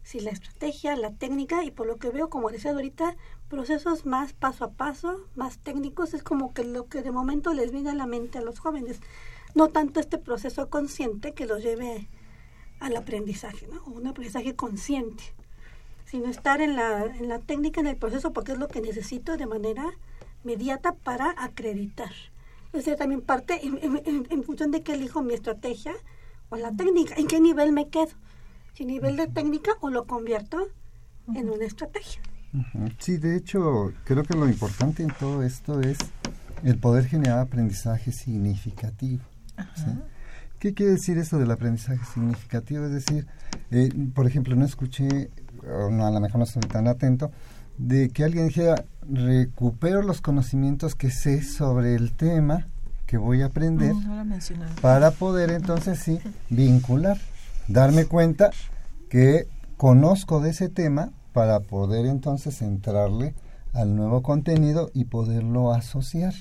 [SPEAKER 10] si la estrategia, la técnica y por lo que veo, como decía ahorita, procesos más paso a paso, más técnicos, es como que lo que de momento les viene a la mente a los jóvenes, no tanto este proceso consciente que los lleve al aprendizaje, ¿no? un aprendizaje consciente, sino estar en la, en la técnica, en el proceso, porque es lo que necesito de manera inmediata para acreditar. ser también parte en, en- función de qué elijo mi estrategia o la técnica, en qué nivel me quedo. Si nivel de técnica o lo convierto en una estrategia.
[SPEAKER 4] Sí, de hecho, creo que lo importante en todo esto es el poder generar aprendizaje significativo. ¿sí? ¿Qué quiere decir eso del aprendizaje significativo? Es decir, eh, por ejemplo, no escuché, o no, a lo mejor no estoy tan atento, de que alguien dijera, recupero los conocimientos que sé sobre el tema que voy a aprender
[SPEAKER 2] no lo mencionaba.
[SPEAKER 4] para poder entonces sí vincular, darme cuenta que conozco de ese tema para poder entonces entrarle al nuevo contenido y poderlo asociar.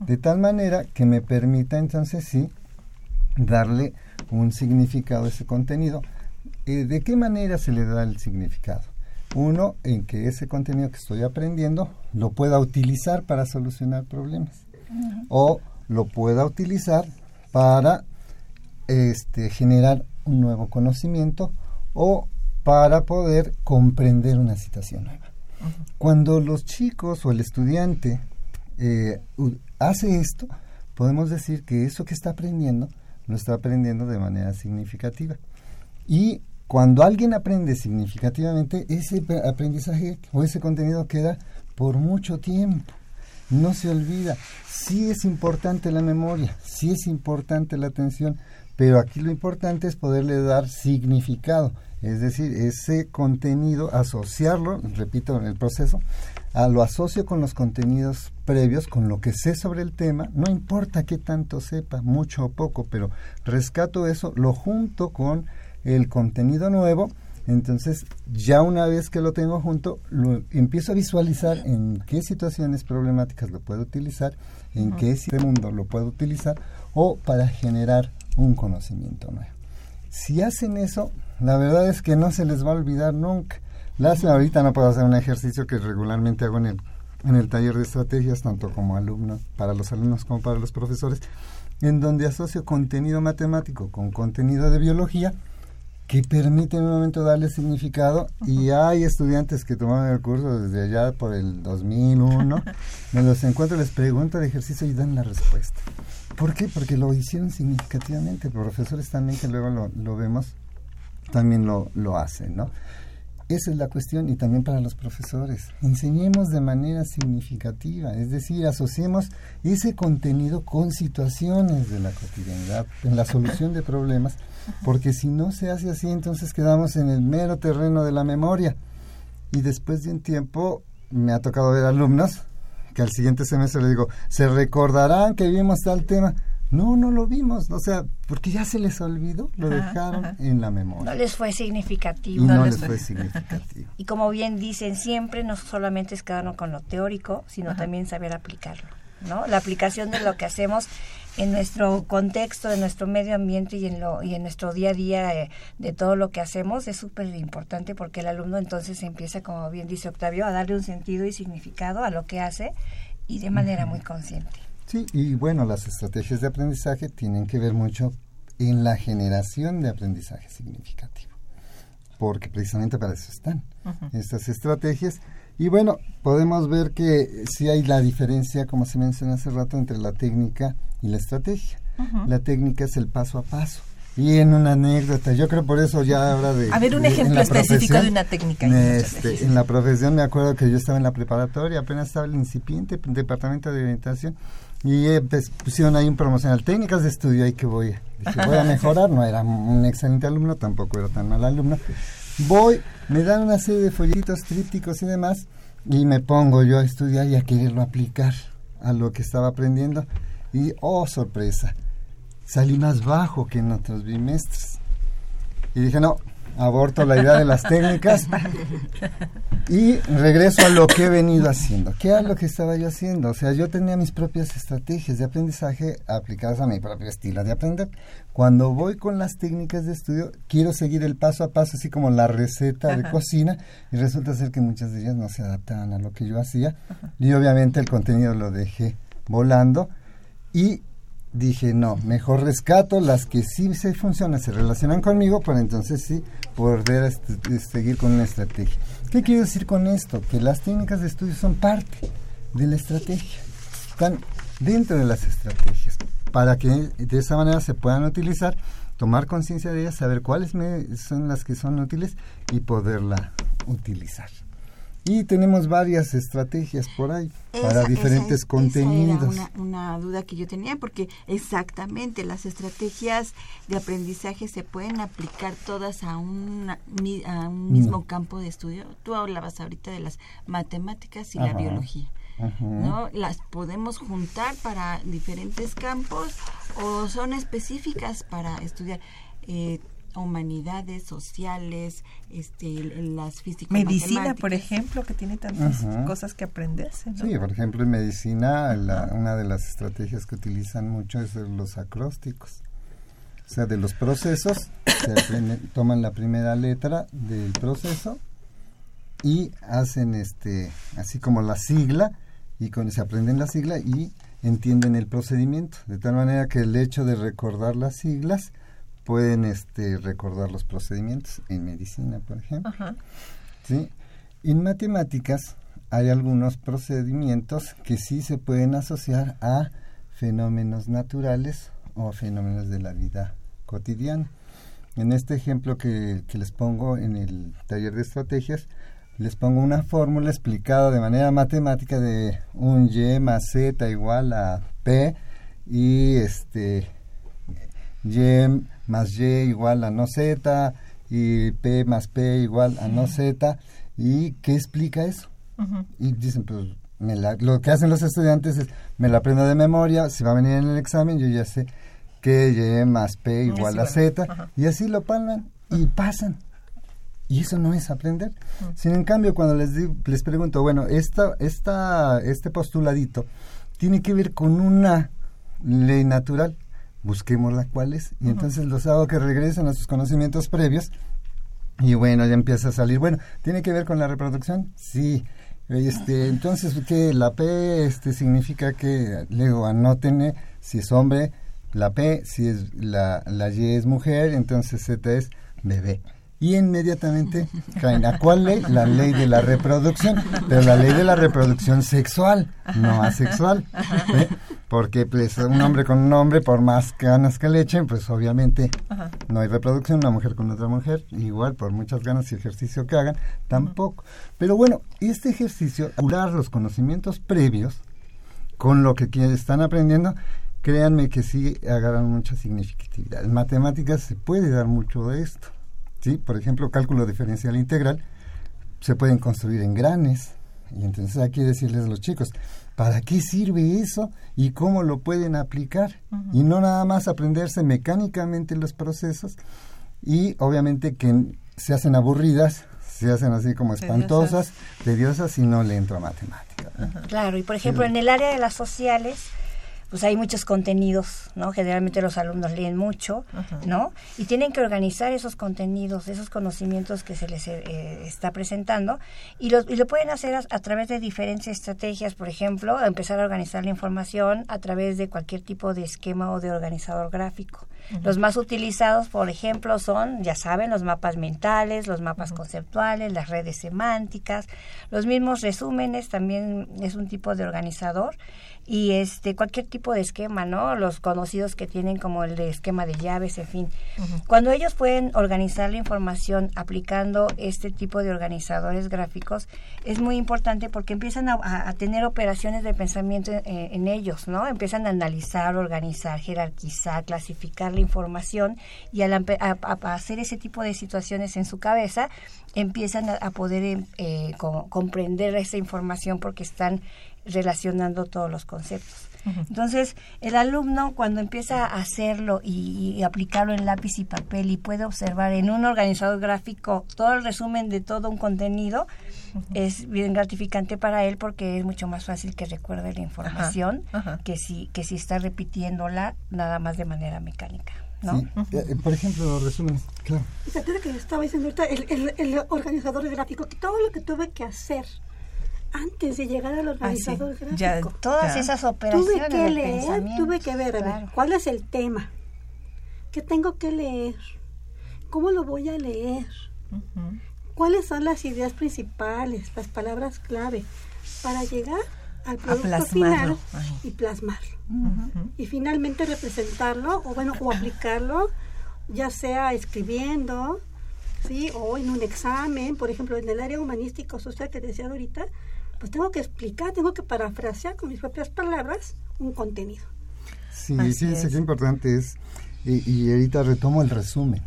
[SPEAKER 4] De tal manera que me permita entonces sí darle un significado a ese contenido. Eh, ¿De qué manera se le da el significado? Uno, en que ese contenido que estoy aprendiendo lo pueda utilizar para solucionar problemas o lo pueda utilizar para este, generar un nuevo conocimiento o para poder comprender una situación nueva. Cuando los chicos o el estudiante eh, hace esto, podemos decir que eso que está aprendiendo lo está aprendiendo de manera significativa. Y cuando alguien aprende significativamente, ese aprendizaje o ese contenido queda por mucho tiempo. No se olvida. Sí es importante la memoria, sí es importante la atención, pero aquí lo importante es poderle dar significado. Es decir, ese contenido, asociarlo, repito, en el proceso, a lo asocio con los contenidos previos, con lo que sé sobre el tema, no importa qué tanto sepa, mucho o poco, pero rescato eso, lo junto con el contenido nuevo, entonces ya una vez que lo tengo junto, lo empiezo a visualizar en qué situaciones problemáticas lo puedo utilizar, en qué si- mundo lo puedo utilizar o para generar un conocimiento nuevo. Si hacen eso, la verdad es que no se les va a olvidar nunca. Lástima, ahorita no puedo hacer un ejercicio que regularmente hago en el, en el taller de estrategias, tanto como alumno, para los alumnos como para los profesores, en donde asocio contenido matemático con contenido de biología que permite en un momento darle significado y hay estudiantes que tomaron el curso desde allá por el 2001, me los encuentro, les pregunto el ejercicio y dan la respuesta. ¿Por qué? Porque lo hicieron significativamente, profesores también que luego lo, lo vemos también lo, lo hacen, ¿no? Esa es la cuestión y también para los profesores. Enseñemos de manera significativa, es decir, asociemos ese contenido con situaciones de la cotidianidad, en la solución de problemas, porque si no se hace así, entonces quedamos en el mero terreno de la memoria. Y después de un tiempo me ha tocado ver alumnos que al siguiente semestre le digo, ¿se recordarán que vimos tal tema? No, no lo vimos, o sea, porque ya se les olvidó, lo
[SPEAKER 9] Ajá,
[SPEAKER 4] dejaron
[SPEAKER 9] ajá.
[SPEAKER 4] en la memoria.
[SPEAKER 9] No les fue significativo.
[SPEAKER 4] Y no les fue significativo. [laughs]
[SPEAKER 9] Y como bien dicen siempre, no solamente es quedarnos con lo teórico, sino también saber aplicarlo, ¿no? La aplicación de lo que hacemos en nuestro contexto, en nuestro medio ambiente y en lo y en nuestro día a día eh, de todo lo que hacemos es súper importante porque el alumno entonces empieza, como bien dice Octavio, a darle un sentido y significado a lo que hace y de manera muy consciente.
[SPEAKER 4] Sí, y bueno, las estrategias de aprendizaje tienen que ver mucho en la generación de aprendizaje significativo, porque precisamente para eso están estas estrategias. Y bueno, podemos ver que sí hay la diferencia, como se mencionó hace rato, entre la técnica y la estrategia.
[SPEAKER 2] Ujú.
[SPEAKER 4] La técnica es el paso a paso. Y en una anécdota, yo creo por eso ya habla de...
[SPEAKER 2] A ver, un
[SPEAKER 4] de-
[SPEAKER 2] ejemplo específico de una técnica
[SPEAKER 4] este, en la profesión me acuerdo que yo estaba en la preparatoria, apenas estaba el incipiente departamento de orientación y eh, pues, pusieron ahí un promocional, técnicas de estudio, ahí que voy. Dije, voy a [laughs] mejorar, no era un excelente alumno, tampoco era tan mal alumno. Voy, me dan una serie de folletos trípticos y demás y me pongo yo a estudiar y a quererlo aplicar a lo que estaba aprendiendo y, oh, sorpresa, salí más bajo que en otros bimestres. Y dije, no, aborto la idea de las técnicas y regreso a lo que he venido haciendo. ¿Qué era lo que estaba yo haciendo? O sea, yo tenía mis propias estrategias de aprendizaje aplicadas a mi propio estilo de aprender. Cuando voy con las técnicas de estudio, quiero seguir el paso a paso, así como la receta de
[SPEAKER 2] Ajá.
[SPEAKER 4] cocina, y resulta ser que muchas de ellas no se adaptaban a lo que yo hacía. Y obviamente el contenido lo dejé volando y dije, no, mejor rescato las que sí se funcionan, se relacionan conmigo, para entonces sí poder este, seguir con una estrategia. ¿Qué quiero decir con esto? Que las técnicas de estudio son parte de la estrategia. Están dentro de las estrategias, para que de esa manera se puedan utilizar, tomar conciencia de ellas, saber cuáles son las que son útiles y poderla utilizar. Y tenemos varias estrategias por ahí para diferentes
[SPEAKER 1] esa- esa
[SPEAKER 4] contenidos.
[SPEAKER 1] era una, una duda que yo tenía, porque exactamente las estrategias de aprendizaje se pueden aplicar todas a, una a un mismo
[SPEAKER 4] No.
[SPEAKER 1] campo de estudio. Tú hablabas ahorita de las matemáticas y la biología. ¿no? ¿Las podemos juntar para diferentes campos o son específicas para estudiar eh, humanidades, sociales, este, las físicas?
[SPEAKER 2] Medicina, por ejemplo, que tiene tantas
[SPEAKER 4] Ujú.
[SPEAKER 2] cosas que aprenderse. ¿no?
[SPEAKER 4] Sí, por ejemplo, en medicina la- una de las estrategias que utilizan mucho es los acrósticos. O sea, de los procesos, se aprenden- toman la primera letra del proceso y hacen este, así como la sigla, y con se aprenden la sigla y entienden el procedimiento, de tal manera que el hecho de recordar las siglas pueden este, recordar los procedimientos en medicina, por ejemplo.
[SPEAKER 2] Ajá.
[SPEAKER 4] ¿sí? En matemáticas hay algunos procedimientos que sí se pueden asociar a fenómenos naturales o fenómenos de la vida cotidiana. En este ejemplo que, que les pongo en el taller de estrategias, les pongo una fórmula explicada de manera matemática de un y más z igual a p y este y más y igual a no z y p más p igual a no z. Y qué explica eso y dicen pues me la- lo que hacen los estudiantes es me la aprendo de memoria si va a venir en el examen yo ya sé que y más p igual a z. Y así lo palman y pasan. Y eso no es aprender. Sin en cambio, cuando les, di- les pregunto, bueno, esta, esta, este postuladito tiene que ver con una ley natural, busquémosla cuál es, y entonces los hago que regresen a sus conocimientos previos, y bueno, ya empieza a salir, bueno, ¿tiene que ver con la reproducción? Sí. Este, entonces, ¿qué? La P este, significa que, luego anótenme si es hombre, la P, si es la, la Y es mujer, entonces Z es bebé. Y inmediatamente caen. ¿A cuál ley? La ley de la reproducción, pero la ley de la reproducción sexual, no asexual. ¿eh? Porque pues un hombre con un hombre, por más ganas que le echen, pues obviamente
[SPEAKER 2] Ajá.
[SPEAKER 4] no hay reproducción, una mujer con otra mujer, igual por muchas ganas y ejercicio que hagan, tampoco. Pero bueno, este ejercicio, curar los conocimientos previos con lo que están aprendiendo, créanme que sí agarran mucha significatividad. En matemáticas se puede dar mucho de esto. ¿Sí? Por ejemplo, cálculo diferencial integral se pueden construir en granes. Y entonces hay que decirles a los chicos, ¿para qué sirve eso y cómo lo pueden aplicar? Y no nada más aprenderse mecánicamente los procesos y obviamente que se hacen aburridas, se hacen así como espantosas, tediosas y no le entro a matemática. ¿no?
[SPEAKER 9] Claro, y por ejemplo, en el área de las sociales, pues hay muchos contenidos, ¿no? Generalmente los alumnos leen mucho, ¿no? Y tienen que organizar esos contenidos, esos conocimientos que se les eh, está presentando, y lo, y lo pueden hacer a, a través de diferentes estrategias, por ejemplo, empezar a organizar la información a través de cualquier tipo de esquema o de organizador gráfico. Los más utilizados, por ejemplo, son, ya saben, los mapas mentales, los mapas conceptuales, las redes semánticas, los mismos resúmenes también es un tipo de organizador y este cualquier tipo de esquema, ¿no? Los conocidos que tienen como el de esquema de llaves, en fin. Cuando ellos pueden organizar la información aplicando este tipo de organizadores gráficos, es muy importante porque empiezan a, a- a tener operaciones de pensamiento en, en ellos, ¿no? Empiezan a analizar, organizar, jerarquizar, clasificar la información y al a hacer ese tipo de situaciones en su cabeza, empiezan a, a poder em, eh, co- comprender esa información porque están relacionando todos los conceptos. Entonces, el alumno cuando empieza a hacerlo y, y aplicarlo en lápiz y papel y puede observar en un organizador gráfico todo el resumen de todo un contenido, es bien gratificante para él porque es mucho más fácil que recuerde la información
[SPEAKER 2] ajá.
[SPEAKER 9] que si que si está repitiéndola nada más de manera mecánica, ¿no?
[SPEAKER 4] Sí. Eh, por ejemplo, los resúmenes, claro.
[SPEAKER 10] Fíjate que estaba diciendo ahorita, el, el, el organizador gráfico, que todo lo que tuve que hacer antes de llegar al organizador gráfico.
[SPEAKER 9] Ya, todas esas operaciones
[SPEAKER 10] Tuve que leer, tuve que ver, a ver,
[SPEAKER 9] claro.
[SPEAKER 10] ¿cuál es el tema? ¿Qué tengo que leer? ¿Cómo lo voy a leer? ¿Cuáles son las ideas principales, las palabras clave? Para llegar al producto final y plasmarlo. Y finalmente representarlo, o bueno, o aplicarlo, ya sea escribiendo, ¿sí? O en un examen, por ejemplo, en el área humanística o social que decía ahorita, pues tengo que explicar, tengo que parafrasear con mis propias palabras un contenido.
[SPEAKER 4] Sí,
[SPEAKER 10] Así
[SPEAKER 4] fíjense
[SPEAKER 10] es.
[SPEAKER 4] qué importante es, y, y ahorita retomo el resumen.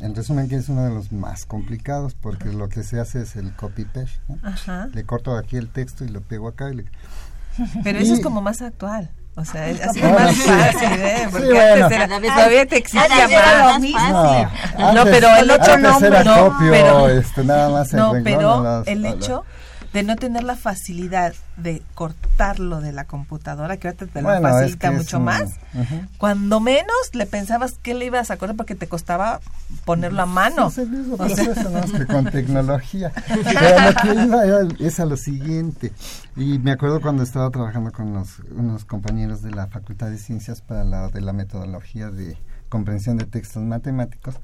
[SPEAKER 4] El resumen que es uno de los más complicados porque lo que se hace es el copy-paste. ¿no? Le corto aquí el texto y lo pego acá. Y le-
[SPEAKER 2] Pero
[SPEAKER 4] Y-
[SPEAKER 2] eso es como más actual. O sea, es así [laughs]
[SPEAKER 4] Bueno,
[SPEAKER 2] más
[SPEAKER 4] sí.
[SPEAKER 2] fácil, ¿eh?
[SPEAKER 4] Sí,
[SPEAKER 2] Porque
[SPEAKER 4] bueno.
[SPEAKER 2] antes era,
[SPEAKER 4] vez-
[SPEAKER 2] todavía te exigía más.
[SPEAKER 4] lo mismo. No,
[SPEAKER 2] No, pero el hecho
[SPEAKER 4] antes
[SPEAKER 2] no,
[SPEAKER 4] copio,
[SPEAKER 2] pero,
[SPEAKER 4] este, nada más el
[SPEAKER 2] no,
[SPEAKER 4] renglón,
[SPEAKER 2] pero
[SPEAKER 4] no las-
[SPEAKER 2] el hecho de no tener la facilidad de cortarlo de la computadora, que ahorita te lo
[SPEAKER 4] Bueno, es
[SPEAKER 2] facilita
[SPEAKER 4] que
[SPEAKER 2] mucho
[SPEAKER 4] un-
[SPEAKER 2] más, cuando menos le pensabas que le ibas a cortar porque te costaba ponerlo a mano.
[SPEAKER 4] Es el mismo [laughs]
[SPEAKER 2] O sea-
[SPEAKER 4] proceso, más que con tecnología. [laughs] Pero lo que iba era- es a lo siguiente. Y me acuerdo cuando estaba trabajando con los, unos compañeros de la Facultad de Ciencias para la de la metodología de comprensión de textos matemáticos.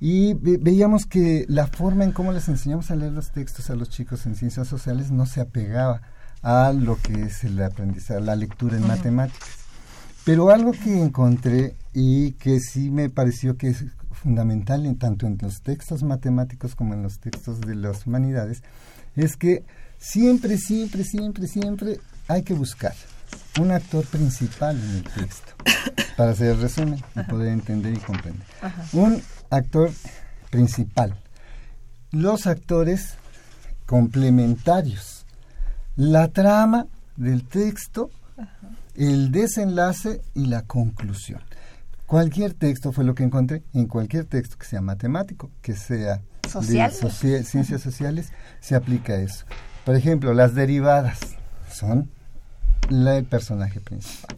[SPEAKER 4] Y ve- veíamos que la forma en cómo les enseñamos a leer los textos a los chicos en ciencias sociales no se apegaba a lo que es el aprendizaje, la lectura en
[SPEAKER 2] Ujú.
[SPEAKER 4] matemáticas. Pero algo que encontré y que sí me pareció que es fundamental en, tanto en los textos matemáticos como en los textos de las humanidades es que siempre, siempre, siempre, siempre hay que buscar un actor principal en el texto [coughs] para hacer el resumen y poder entender y comprender.
[SPEAKER 2] Ajá.
[SPEAKER 4] Un actor principal. Los actores complementarios. La trama del texto, el desenlace y la conclusión. Cualquier texto fue lo que encontré, en cualquier texto que sea matemático, que sea de socia- ciencias sociales, se aplica eso. Por ejemplo, las derivadas son la- el personaje principal.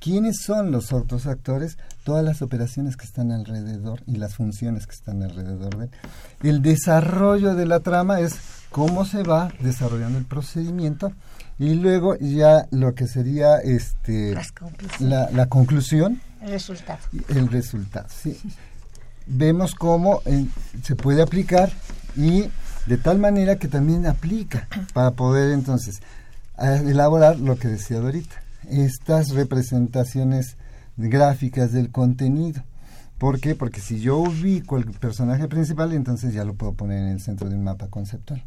[SPEAKER 4] ¿Quiénes son los otros actores? Todas las operaciones que están alrededor y las funciones que están alrededor de él. El desarrollo de la trama es cómo se va desarrollando el procedimiento y luego ya lo que sería este la, la conclusión
[SPEAKER 9] El resultado.
[SPEAKER 4] el resultado. Sí. Vemos cómo eh, se puede aplicar y de tal manera que también aplica para poder entonces a- elaborar lo que decía Dorita, estas representaciones gráficas del contenido. ¿Por qué? Porque si yo ubico el personaje principal, entonces ya lo puedo poner en el centro de un mapa conceptual.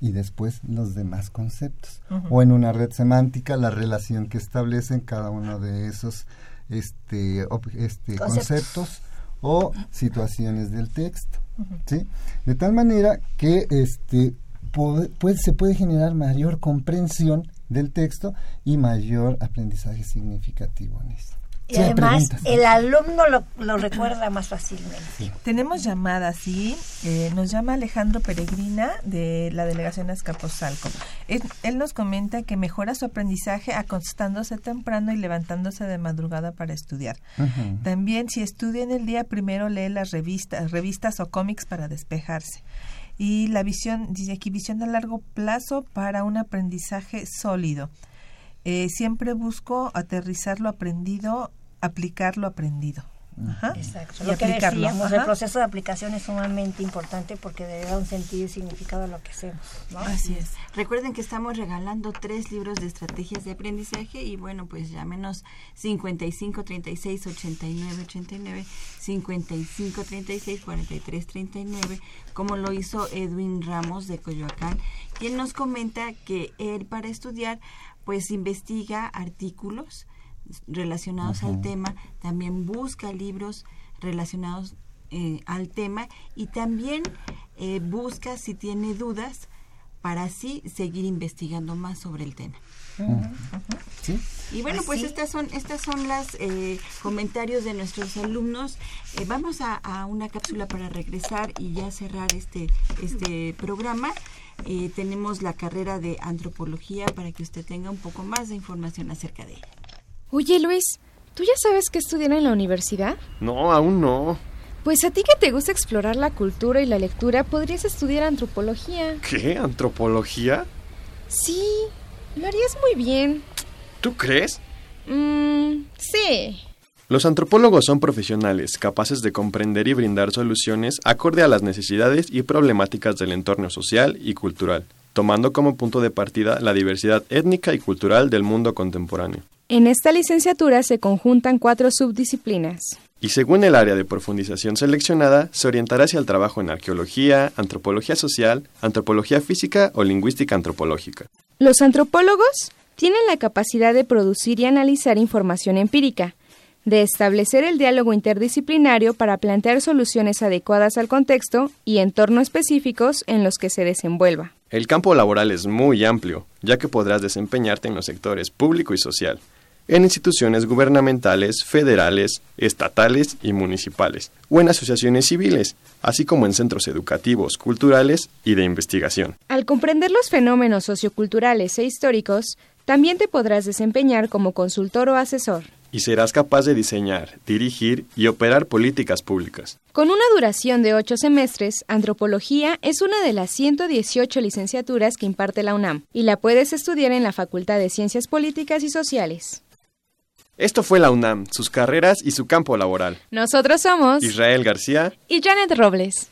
[SPEAKER 4] Y después los demás conceptos. O en una red semántica, la relación que establecen cada uno de esos este, ob- este,
[SPEAKER 9] Conceptos.
[SPEAKER 4] conceptos o situaciones del texto. ¿sí? De tal manera que este, puede- puede- se puede generar mayor comprensión del texto y mayor aprendizaje significativo en esto.
[SPEAKER 9] Y
[SPEAKER 4] Sí,
[SPEAKER 9] además, el alumno lo, lo recuerda más fácilmente.
[SPEAKER 2] Tenemos llamadas, sí. Eh, nos llama Alejandro Peregrina de la delegación Azcapotzalco. Él, él nos comenta que mejora su aprendizaje acostándose temprano y levantándose de madrugada para estudiar. También si estudia en el día, primero lee las revistas, revistas o cómics para despejarse. Y la visión, dice aquí, visión a largo plazo para un aprendizaje sólido. Eh, siempre busco aterrizar lo aprendido, aplicar lo aprendido. Ajá.
[SPEAKER 9] Exacto.
[SPEAKER 2] Y
[SPEAKER 9] Lo que decíamos, el proceso de aplicación es sumamente importante porque debe dar un sentido y significado a lo que hacemos. ¿no?
[SPEAKER 2] Así es.
[SPEAKER 1] Recuerden que estamos regalando tres libros de estrategias de aprendizaje y bueno, pues llámenos 55 36 89 89, 55 36 43 39, como lo hizo Edwin Ramos de Coyoacán, quien nos comenta que él para estudiar pues investiga artículos relacionados al tema, también busca libros relacionados eh, al tema y también eh, busca si tiene dudas para así seguir investigando más sobre el tema.
[SPEAKER 4] ¿Sí?
[SPEAKER 1] Y bueno, pues estas son estas son las eh, comentarios de nuestros alumnos. Eh, vamos a, a una cápsula para regresar y ya cerrar este este programa. Eh, tenemos la carrera de antropología para que usted tenga un poco más de información acerca de ella.
[SPEAKER 11] Oye, Luis, ¿tú ya sabes qué estudiar en la universidad?
[SPEAKER 3] No, aún no.
[SPEAKER 11] Pues a ti que te gusta explorar la cultura y la lectura, podrías estudiar antropología.
[SPEAKER 3] ¿Qué? ¿Antropología?
[SPEAKER 11] Sí, lo harías muy bien.
[SPEAKER 3] ¿Tú crees?
[SPEAKER 11] Mmm, sí.
[SPEAKER 3] Los antropólogos son profesionales capaces de comprender y brindar soluciones acorde a las necesidades y problemáticas del entorno social y cultural. tomando como punto de partida la diversidad étnica y cultural del mundo contemporáneo.
[SPEAKER 11] En esta licenciatura se conjuntan cuatro subdisciplinas.
[SPEAKER 3] Y según el área de profundización seleccionada, se orientará hacia el trabajo en arqueología, antropología social, antropología física o lingüística antropológica.
[SPEAKER 11] Los antropólogos tienen la capacidad de producir y analizar información empírica, de establecer el diálogo interdisciplinario para plantear soluciones adecuadas al contexto y entorno específicos en los que se desenvuelva.
[SPEAKER 3] El campo laboral es muy amplio, ya que podrás desempeñarte en los sectores público y social, en instituciones gubernamentales, federales, estatales y municipales, o en asociaciones civiles, así como en centros educativos, culturales y de investigación.
[SPEAKER 11] Al comprender los fenómenos socioculturales e históricos, también te podrás desempeñar como consultor o asesor.
[SPEAKER 3] Y serás capaz de diseñar, dirigir y operar políticas públicas.
[SPEAKER 11] Con una duración de ocho semestres, Antropología es una de las 118 licenciaturas que imparte la UNAM y la puedes estudiar en la Facultad de Ciencias Políticas y Sociales.
[SPEAKER 3] Esto fue la UNAM, sus carreras y su campo laboral.
[SPEAKER 11] Nosotros somos
[SPEAKER 3] Israel García
[SPEAKER 11] y Janet Robles.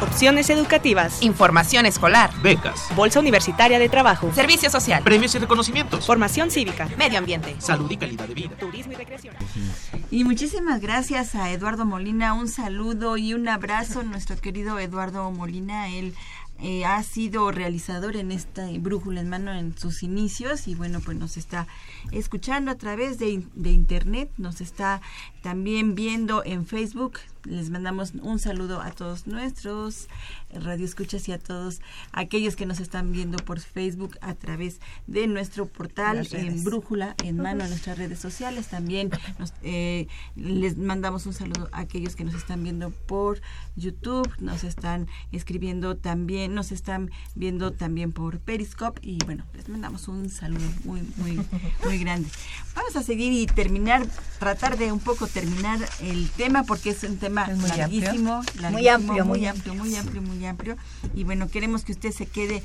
[SPEAKER 18] Opciones educativas, información escolar,
[SPEAKER 19] Becas,
[SPEAKER 18] bolsa universitaria de trabajo, servicio social,
[SPEAKER 19] premios y reconocimientos,
[SPEAKER 18] formación cívica, medio ambiente,
[SPEAKER 19] salud y calidad de vida.
[SPEAKER 18] turismo y recreación.
[SPEAKER 1] Y muchísimas gracias a Eduardo Molina, un saludo y un abrazo, nuestro querido Eduardo Molina, él eh, ha sido realizador en esta brújula en mano en sus inicios y bueno, pues nos está escuchando a través de, de internet, nos está también viendo en Facebook. Les mandamos un saludo a todos nuestros radioescuchas y a todos aquellos que nos están viendo por Facebook a través de nuestro portal en. Brújula en mano en nuestras redes sociales. También nos, eh, les mandamos un saludo a aquellos que nos están viendo por YouTube, nos están escribiendo también, nos están viendo también por Periscope y bueno, les mandamos un saludo muy, muy, muy [laughs] grande. Vamos a seguir y terminar, tratar de un poco terminar el tema porque es un tema
[SPEAKER 2] Es muy
[SPEAKER 1] larguísimo,
[SPEAKER 9] amplio,
[SPEAKER 1] muy
[SPEAKER 9] muy
[SPEAKER 1] amplio, muy amplio, muy amplio. Y bueno, queremos que usted se quede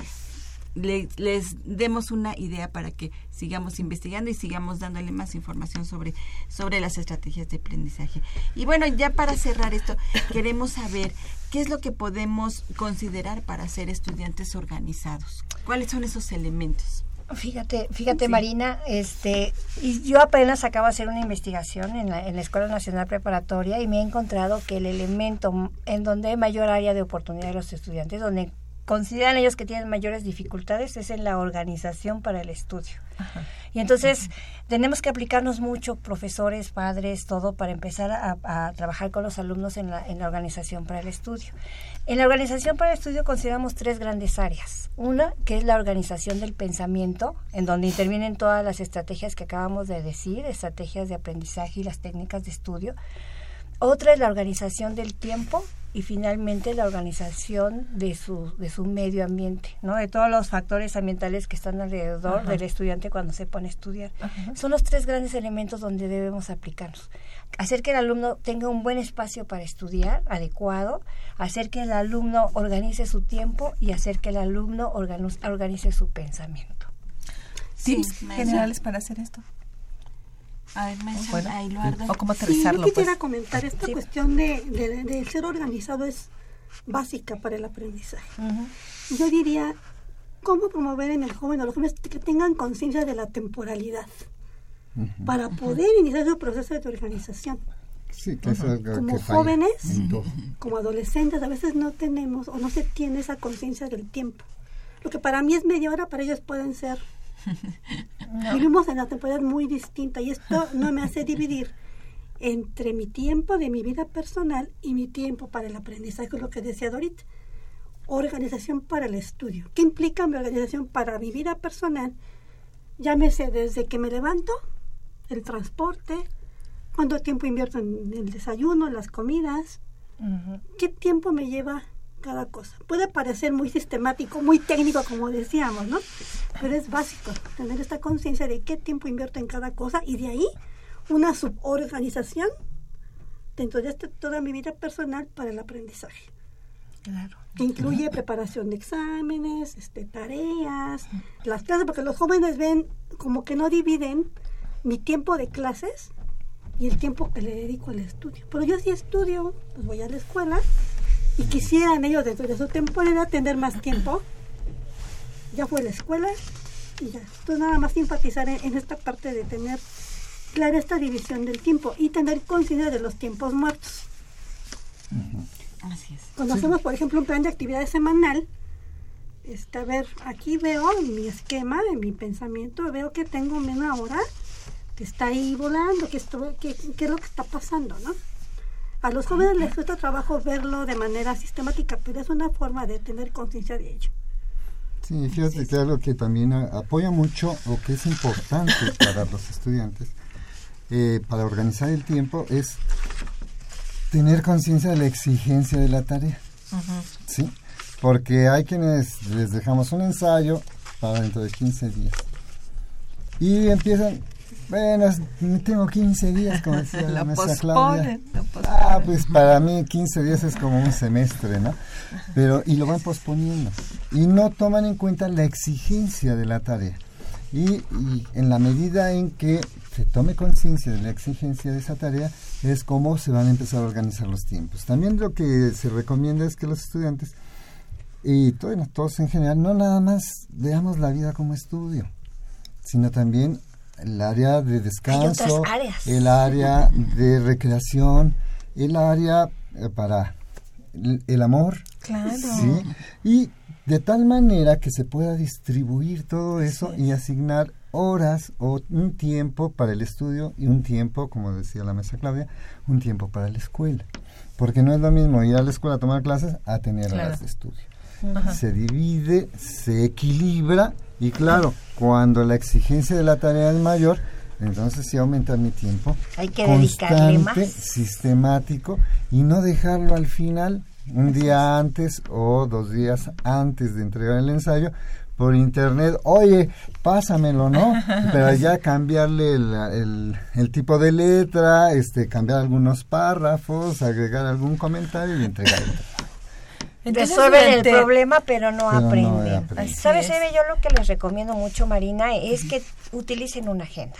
[SPEAKER 1] le- les demos una idea para que sigamos investigando y sigamos dándole más información sobre, sobre las estrategias de aprendizaje. Y bueno, ya para cerrar esto, queremos saber qué es lo que podemos considerar para ser estudiantes organizados. ¿Cuáles son esos elementos?
[SPEAKER 9] Fíjate, fíjate
[SPEAKER 1] Sí.
[SPEAKER 9] Marina, este, y yo apenas acabo de hacer una investigación en la, en la Escuela Nacional Preparatoria y me he encontrado que el elemento en donde hay mayor área de oportunidad de los estudiantes, donde consideran ellos que tienen mayores dificultades, es en la organización para el estudio. Y entonces tenemos que aplicarnos mucho, profesores, padres, todo, para empezar a, a trabajar con los alumnos en la, en la organización para el estudio. En la organización para el estudio consideramos tres grandes áreas. Una, que es la organización del pensamiento, en donde intervienen todas las estrategias que acabamos de decir, estrategias de aprendizaje y las técnicas de estudio. Otra es la organización del tiempo y finalmente la organización de su, de su medio ambiente, ¿no? de todos los factores ambientales que están alrededor
[SPEAKER 2] Ajá.
[SPEAKER 9] del estudiante cuando se pone a estudiar. Son los tres grandes elementos donde debemos aplicarnos. Hacer que el alumno tenga un buen espacio para estudiar, adecuado, hacer que el alumno organice su tiempo y hacer que el alumno organi- organice su pensamiento.
[SPEAKER 2] ¿Tips
[SPEAKER 1] Sí,
[SPEAKER 2] generales para hacer esto?
[SPEAKER 1] A ver, maestra,
[SPEAKER 2] Bueno,
[SPEAKER 1] ahí lo ardo.
[SPEAKER 2] o cómo
[SPEAKER 10] Sí,
[SPEAKER 2] aterrizarlo,
[SPEAKER 10] yo quisiera
[SPEAKER 2] pues.
[SPEAKER 10] comentar, esta cuestión de, de- de ser organizado es básica para el aprendizaje. Yo diría, ¿cómo promover en el joven o los jóvenes que tengan conciencia de la temporalidad para poder iniciar su proceso de organización?
[SPEAKER 4] Sí, que es algo
[SPEAKER 10] Como
[SPEAKER 4] que
[SPEAKER 10] jóvenes, como adolescentes, a veces no tenemos o no se tiene esa conciencia del tiempo. Lo que para mí es media hora, para ellos pueden ser. [laughs] Vivimos en una temporada muy distinta y esto no me hace dividir entre mi tiempo de mi vida personal y mi tiempo para el aprendizaje, es lo que decía Dorit. Organización para el estudio. ¿Qué implica mi organización para mi vida personal? Llámese desde que me levanto, el transporte, cuánto tiempo invierto en el desayuno, las comidas, qué tiempo me lleva cada cosa. Puede parecer muy sistemático, muy técnico, como decíamos, ¿no? Pero es básico tener esta conciencia de qué tiempo invierto en cada cosa y de ahí una suborganización dentro de este, toda mi vida personal para el aprendizaje.
[SPEAKER 1] Claro.
[SPEAKER 10] Que incluye preparación de exámenes, este, tareas, las clases, porque los jóvenes ven como que no dividen mi tiempo de clases y el tiempo que le dedico al estudio. Pero yo sí estudio, pues voy a la escuela y quisieran ellos dentro de su temporada tener más tiempo. Ya fue la escuela y ya. Entonces nada más simpatizar en, en esta parte de tener clara esta división del tiempo y tener conciencia de los tiempos muertos.
[SPEAKER 1] Así es.
[SPEAKER 10] Cuando hacemos, por ejemplo, un plan de actividades semanal, este, a ver, aquí veo en mi esquema, en mi pensamiento, veo que tengo una hora que está ahí volando, que, estoy, que, que es lo que está pasando, ¿no? A los jóvenes les cuesta trabajo verlo de manera sistemática, pero es una forma de tener conciencia de ello.
[SPEAKER 4] Sí, fíjate que algo que también apoya mucho o que es importante [laughs] para los estudiantes eh, para organizar el tiempo es tener conciencia de la exigencia de la tarea. ¿sí? Porque hay quienes les dejamos un ensayo para dentro de 15 días. Y empiezan, bueno, tengo 15 días, como decía [laughs] la maestra Claudia. Ah, pues para mí 15 días es como un semestre, ¿no? Pero, y lo van posponiendo. Y no toman en cuenta la exigencia de la tarea. Y, y en la medida en que se tome conciencia de la exigencia de esa tarea, es cómo se van a empezar a organizar los tiempos. También lo que se recomienda es que los estudiantes, y bueno, todos en general, no nada más veamos la vida como estudio, sino también el área de descanso, el área de recreación, el área eh, para el, amor,
[SPEAKER 2] Claro.
[SPEAKER 4] ¿sí? Y de tal manera que se pueda distribuir todo eso y asignar horas o un tiempo para el estudio y un tiempo, como decía la maestra Claudia, un tiempo para la escuela. Porque no es lo mismo ir a la escuela a tomar clases a tener
[SPEAKER 2] Claro.
[SPEAKER 4] horas de estudio.
[SPEAKER 2] Ajá.
[SPEAKER 4] Se divide, se equilibra y claro, cuando la exigencia de la tarea es mayor, entonces sí aumenta mi tiempo.
[SPEAKER 9] Hay que dedicarle
[SPEAKER 4] constante,
[SPEAKER 9] más.
[SPEAKER 4] sistemático y no dejarlo al final, un día antes o dos días antes de entregar el ensayo por internet, oye, pásamelo, ¿no? [laughs] Pero ya cambiarle el, el- el tipo de letra, este, cambiar algunos párrafos, agregar algún comentario y entregar.
[SPEAKER 2] Entonces,
[SPEAKER 9] Resuelven el problema, pero no
[SPEAKER 4] Pero no
[SPEAKER 9] aprenden.
[SPEAKER 4] aprenden.
[SPEAKER 9] ¿Sabes. Eve? Yo lo que les recomiendo mucho, Marina, es que utilicen una agenda.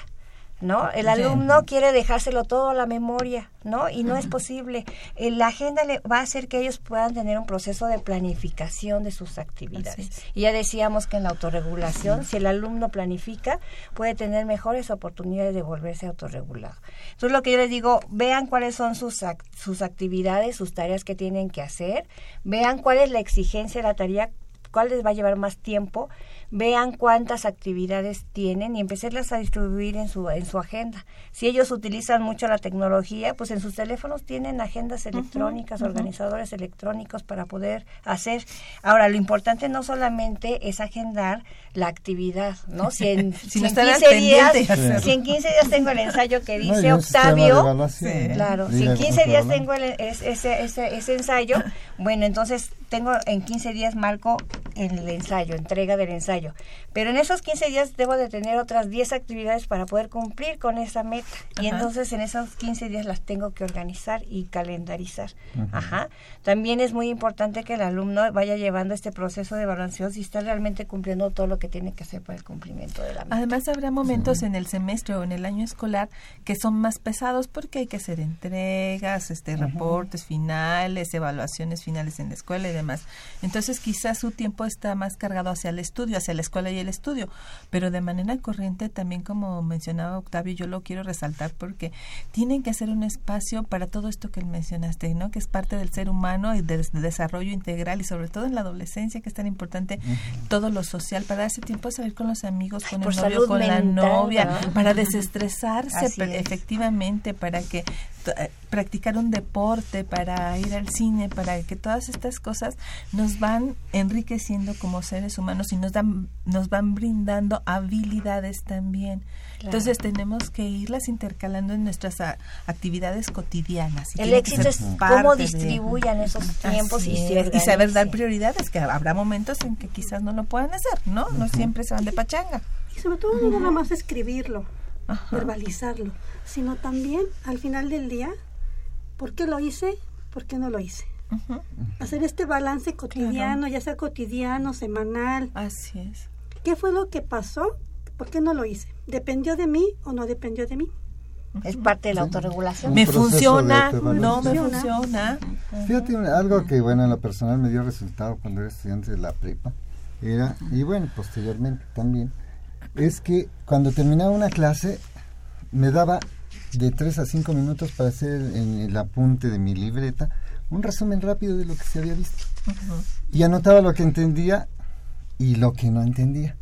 [SPEAKER 9] ¿No? El
[SPEAKER 2] Sí.
[SPEAKER 9] alumno quiere dejárselo todo a la memoria, ¿no? Y no es posible. Eh, La agenda le va a hacer que ellos puedan tener un proceso de planificación de sus actividades. Y ya decíamos que en la autorregulación, si el alumno planifica, puede tener mejores oportunidades de volverse autorregulado. Entonces, lo que yo les digo, vean cuáles son sus, sus actividades, sus tareas que tienen que hacer, vean cuál es la exigencia de la tarea, cuál les va a llevar más tiempo, vean cuántas actividades tienen y empezarlas a distribuir en su, en su agenda. Si ellos utilizan mucho la tecnología, pues en sus teléfonos tienen agendas electrónicas, organizadores electrónicos para poder hacer. Ahora, lo importante no solamente es agendar la actividad, ¿no? Si en, [laughs] si en
[SPEAKER 2] estar al
[SPEAKER 9] 15 días, si en 15 días tengo el ensayo que dice Octavio, claro, si en
[SPEAKER 4] ir
[SPEAKER 9] 15 días tengo el- es- ese, ese, ese ensayo, [laughs] bueno, entonces tengo en 15 días marco el ensayo, entrega del ensayo. Pero en esos 15 días debo de tener otras 10 actividades para poder cumplir con esa meta. Y
[SPEAKER 2] Ajá.
[SPEAKER 9] entonces en esos 15 días las tengo que organizar y calendarizar.
[SPEAKER 2] Ujú.
[SPEAKER 9] Ajá. También es muy importante que el alumno vaya llevando este proceso de evaluación si está realmente cumpliendo todo lo que tiene que hacer para el cumplimiento de la meta.
[SPEAKER 2] Además habrá momentos en el semestre o en el año escolar que son más pesados porque hay que hacer entregas, este reportes finales, evaluaciones finales en la escuela y demás. Entonces quizás su tiempo está más cargado hacia el estudio, hacia la escuela y el estudio, pero de manera corriente también como mencionaba Octavio, yo lo quiero resaltar porque tienen que hacer un espacio para todo esto que mencionaste, ¿no? Que es parte del ser humano y del desarrollo integral y sobre todo en la adolescencia que es tan importante todo lo social para darse tiempo a salir con los amigos, con
[SPEAKER 9] Por
[SPEAKER 2] el novio, con la novia,
[SPEAKER 9] ¿no?
[SPEAKER 2] para desestresarse efectivamente para que practicar un deporte, para ir al cine, para que todas estas cosas nos van enriqueciendo como seres humanos y nos dan nos van brindando habilidades también. Entonces tenemos que irlas intercalando en nuestras a- actividades cotidianas. Y
[SPEAKER 9] El éxito es cómo
[SPEAKER 2] de-
[SPEAKER 9] distribuyan [laughs] esos tiempos y
[SPEAKER 2] es, y saber dar prioridades, que habrá momentos en que quizás no lo puedan hacer, ¿no? No siempre se van de pachanga.
[SPEAKER 10] Y sobre todo no nada más escribirlo, verbalizarlo, sino también al final del día, ¿por qué lo hice? ¿Por qué no lo hice? Hacer este balance cotidiano, ya sea cotidiano, semanal.
[SPEAKER 2] Así es.
[SPEAKER 10] ¿Qué fue lo que pasó? ¿Por qué no lo hice? ¿Dependió de mí o no dependió de mí?
[SPEAKER 9] Es parte de la autorregulación.
[SPEAKER 2] Me funciona, no me funciona.
[SPEAKER 4] Fíjate, algo que, bueno, en lo personal me dio resultado cuando era estudiante de la prepa, era, y bueno, posteriormente también, es que cuando terminaba una clase me daba de 3 a 5 minutos para hacer en el apunte de mi libreta un resumen rápido de lo que se había visto. Y anotaba lo que entendía y lo que no entendía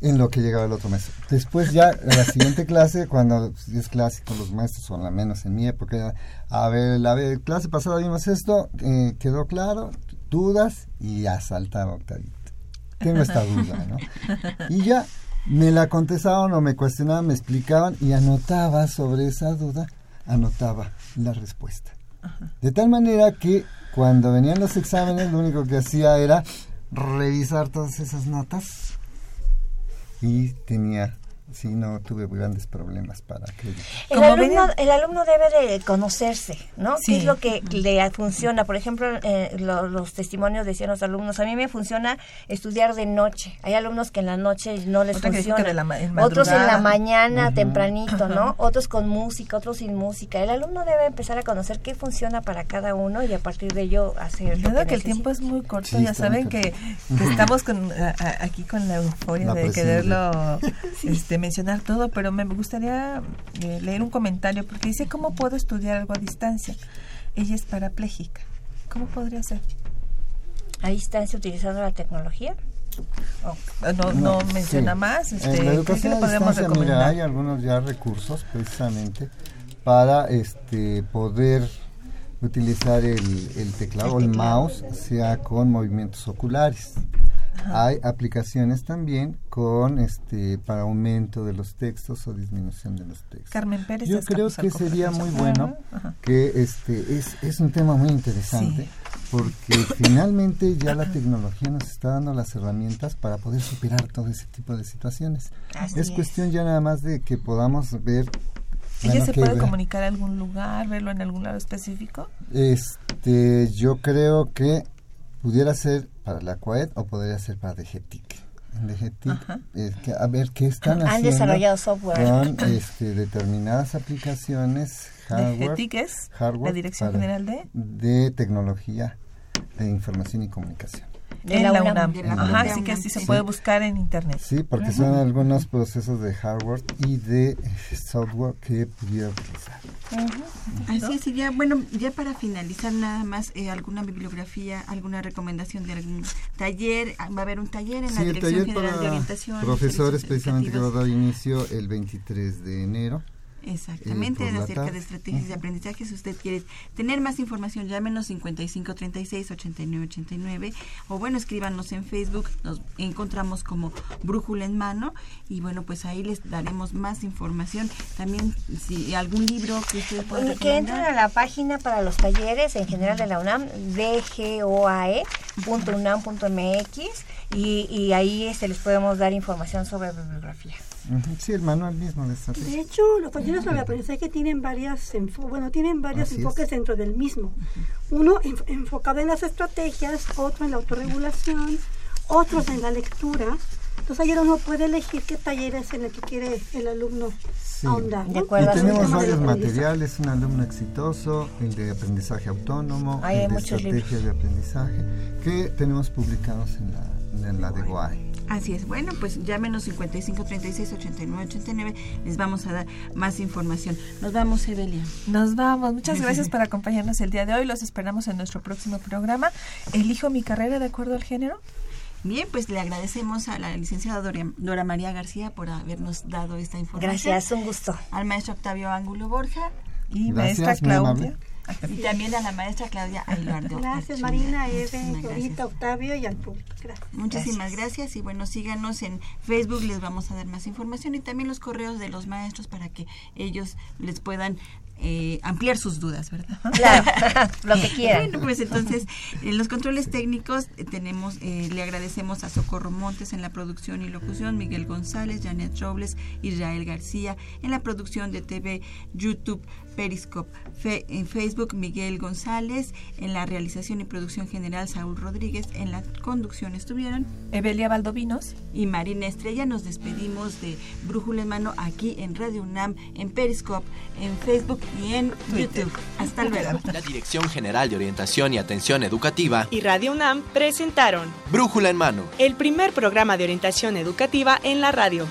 [SPEAKER 4] en lo que llegaba el otro mes. Después ya en la siguiente [laughs] clase, cuando es clásico los maestros, o al menos en mi época, a ver, la clase pasada vimos esto, eh, quedó claro, dudas y ya saltaba Octavito. Tengo esta duda, ¿no? Y ya me la contestaban o me cuestionaban, me explicaban y anotaba sobre esa duda, anotaba la respuesta. De tal manera que cuando venían los exámenes, lo único que hacía era revisar todas esas notas y tenía, sí, no tuve grandes problemas para acreditar.
[SPEAKER 9] El alumno, el alumno debe de conocerse, ¿no?
[SPEAKER 2] Sí.
[SPEAKER 9] ¿Qué es lo que le funciona? Por ejemplo, eh, lo- los testimonios decían los alumnos, a mí me funciona estudiar de noche. Hay alumnos que en la noche no les
[SPEAKER 2] Otra que que
[SPEAKER 9] funciona.
[SPEAKER 2] la en
[SPEAKER 9] otros en la mañana, tempranito, ¿no? Otros con música, otros sin música. El alumno debe empezar a conocer qué funciona para cada uno y a partir de ello hacer lo
[SPEAKER 2] Dado
[SPEAKER 9] que
[SPEAKER 2] que el tiempo es muy corto,
[SPEAKER 9] Sí,
[SPEAKER 2] ya saben que, que estamos [laughs] con, a- a- aquí con la euforia
[SPEAKER 4] La
[SPEAKER 2] de
[SPEAKER 4] presión
[SPEAKER 2] quererlo [laughs]
[SPEAKER 4] de-
[SPEAKER 2] este, mencionar todo, pero me gustaría eh, leer un comentario porque dice, ¿cómo puedo estudiar algo a distancia? Ella es parapléjica. ¿Cómo podría ser?
[SPEAKER 9] ¿A distancia utilizando la tecnología?
[SPEAKER 2] Ah, No, no menciona más.
[SPEAKER 4] En
[SPEAKER 2] Este,
[SPEAKER 4] la
[SPEAKER 2] ¿qué- ¿Qué
[SPEAKER 4] educación
[SPEAKER 2] le
[SPEAKER 4] a
[SPEAKER 2] podemos
[SPEAKER 4] distancia, mira,
[SPEAKER 2] recomendar?
[SPEAKER 4] hay algunos ya recursos precisamente para este poder utilizar el, el teclado o el mouse, sea con movimientos oculares. Hay aplicaciones también con este para aumento de los textos o disminución de los textos.
[SPEAKER 2] Carmen Pérez
[SPEAKER 4] Yo creo
[SPEAKER 2] al
[SPEAKER 4] que sería muy bueno
[SPEAKER 2] Ajá.
[SPEAKER 4] que este es, es un tema muy interesante porque finalmente ya la tecnología nos está dando las herramientas para poder superar todo ese tipo de situaciones.
[SPEAKER 2] Así
[SPEAKER 4] es
[SPEAKER 2] es.
[SPEAKER 4] cuestión ya nada más de que podamos ver
[SPEAKER 2] ¿Ella
[SPEAKER 4] bueno,
[SPEAKER 2] se puede comunicar a algún lugar, verlo en algún lado específico?
[SPEAKER 4] Este, yo creo que pudiera ser para la CUAED o podría ser para DGTIC. En DGTIC, eh, que- a ver qué están
[SPEAKER 9] Han
[SPEAKER 4] haciendo
[SPEAKER 9] desarrollado software.
[SPEAKER 4] con este, determinadas aplicaciones, hardware,
[SPEAKER 2] DGTIC es
[SPEAKER 4] hardware
[SPEAKER 2] la Dirección General de...
[SPEAKER 4] de tecnología de información y comunicación.
[SPEAKER 2] En la UNAM.
[SPEAKER 4] De la
[SPEAKER 2] Ajá, así que sí se
[SPEAKER 4] Sí.
[SPEAKER 2] puede buscar en internet.
[SPEAKER 4] Sí, porque son algunos procesos de hardware y de eh, software que pudiera utilizar.
[SPEAKER 1] Así es, y ya, bueno, ya para finalizar nada más, eh, alguna bibliografía, alguna recomendación de algún taller, Ah, va a haber un taller en
[SPEAKER 4] Sí,
[SPEAKER 1] la
[SPEAKER 4] el
[SPEAKER 1] Dirección
[SPEAKER 4] taller
[SPEAKER 1] General de
[SPEAKER 4] para
[SPEAKER 1] Orientación.
[SPEAKER 4] profesores precisamente que va a dar inicio el 23 de enero.
[SPEAKER 1] Exactamente,
[SPEAKER 4] eh, la
[SPEAKER 1] acerca de estrategias de aprendizaje. Si usted quiere tener más información, llámenos 55 36 89 89 o bueno, escríbanos en Facebook. Nos encontramos como Brújula en Mano y bueno, pues ahí les daremos más información. También, si algún libro que usted pueda
[SPEAKER 9] Y que entren
[SPEAKER 1] recomendar.
[SPEAKER 9] a la página para los talleres en general de la UNAM, dgoae.unam.mx y, y ahí este, les podemos dar información sobre bibliografía.
[SPEAKER 4] Sí, el manual mismo de estrategia.
[SPEAKER 10] De hecho, los sobre aprendizaje tienen varias bueno, tienen varios
[SPEAKER 4] Así es.
[SPEAKER 10] enfoques dentro del mismo. Uno enf- enfocado en las estrategias, otro en la autorregulación, otros en la lectura. Entonces ayer uno puede elegir qué taller es en el que quiere el alumno
[SPEAKER 4] Sí.
[SPEAKER 10] ahondar. ¿no?
[SPEAKER 4] Y tenemos varios materiales, un alumno exitoso, el de aprendizaje autónomo,
[SPEAKER 9] Ay, hay
[SPEAKER 4] el de estrategias de aprendizaje, que tenemos publicados en la, en la de GOAE.
[SPEAKER 1] Así es. Bueno, pues llámenos 55 36 89 89. Les vamos a dar más información. Nos vamos, Evelia.
[SPEAKER 2] Nos vamos. Muchas [laughs] gracias por acompañarnos el día de hoy. Los esperamos en nuestro próximo programa. Elijo mi carrera de acuerdo al género.
[SPEAKER 1] Bien, pues le agradecemos a la licenciada Dora, Dora María García por habernos dado esta información.
[SPEAKER 9] Gracias, un gusto.
[SPEAKER 1] Al maestro Octavio Ángulo Borja.
[SPEAKER 2] Y
[SPEAKER 4] Gracias,
[SPEAKER 2] maestra. Claudia.
[SPEAKER 1] Y también a la maestra Claudia Ailardo.
[SPEAKER 10] Gracias. Marina, Eve,
[SPEAKER 1] gracias.
[SPEAKER 10] Florita, Octavio y al público. Gracias.
[SPEAKER 1] Muchísimas gracias. y bueno, síganos en Facebook, les vamos a dar más información y también los correos de los maestros para que ellos les puedan eh, ampliar sus dudas, ¿verdad?
[SPEAKER 9] Claro, [laughs] lo que quieran.
[SPEAKER 1] Bueno, pues entonces, en los controles técnicos eh, tenemos, eh, le agradecemos a Socorro Montes en la producción y locución, Miguel González, Janet Robles, Israel García, en la producción de TV, YouTube, Periscope, Fe- en Facebook, Miguel González, en la realización y producción general, Saúl Rodríguez, en la conducción estuvieron
[SPEAKER 2] Evelia Valdovinos
[SPEAKER 1] y Marina Estrella. Nos despedimos de Brújula en Mano aquí en Radio UNAM, en Periscope, en Facebook y en YouTube. Hasta luego.
[SPEAKER 19] La Dirección General de Orientación y Atención Educativa
[SPEAKER 18] Y Radio UNAM presentaron
[SPEAKER 19] Brújula en Mano.
[SPEAKER 18] el primer programa de orientación educativa en la radio.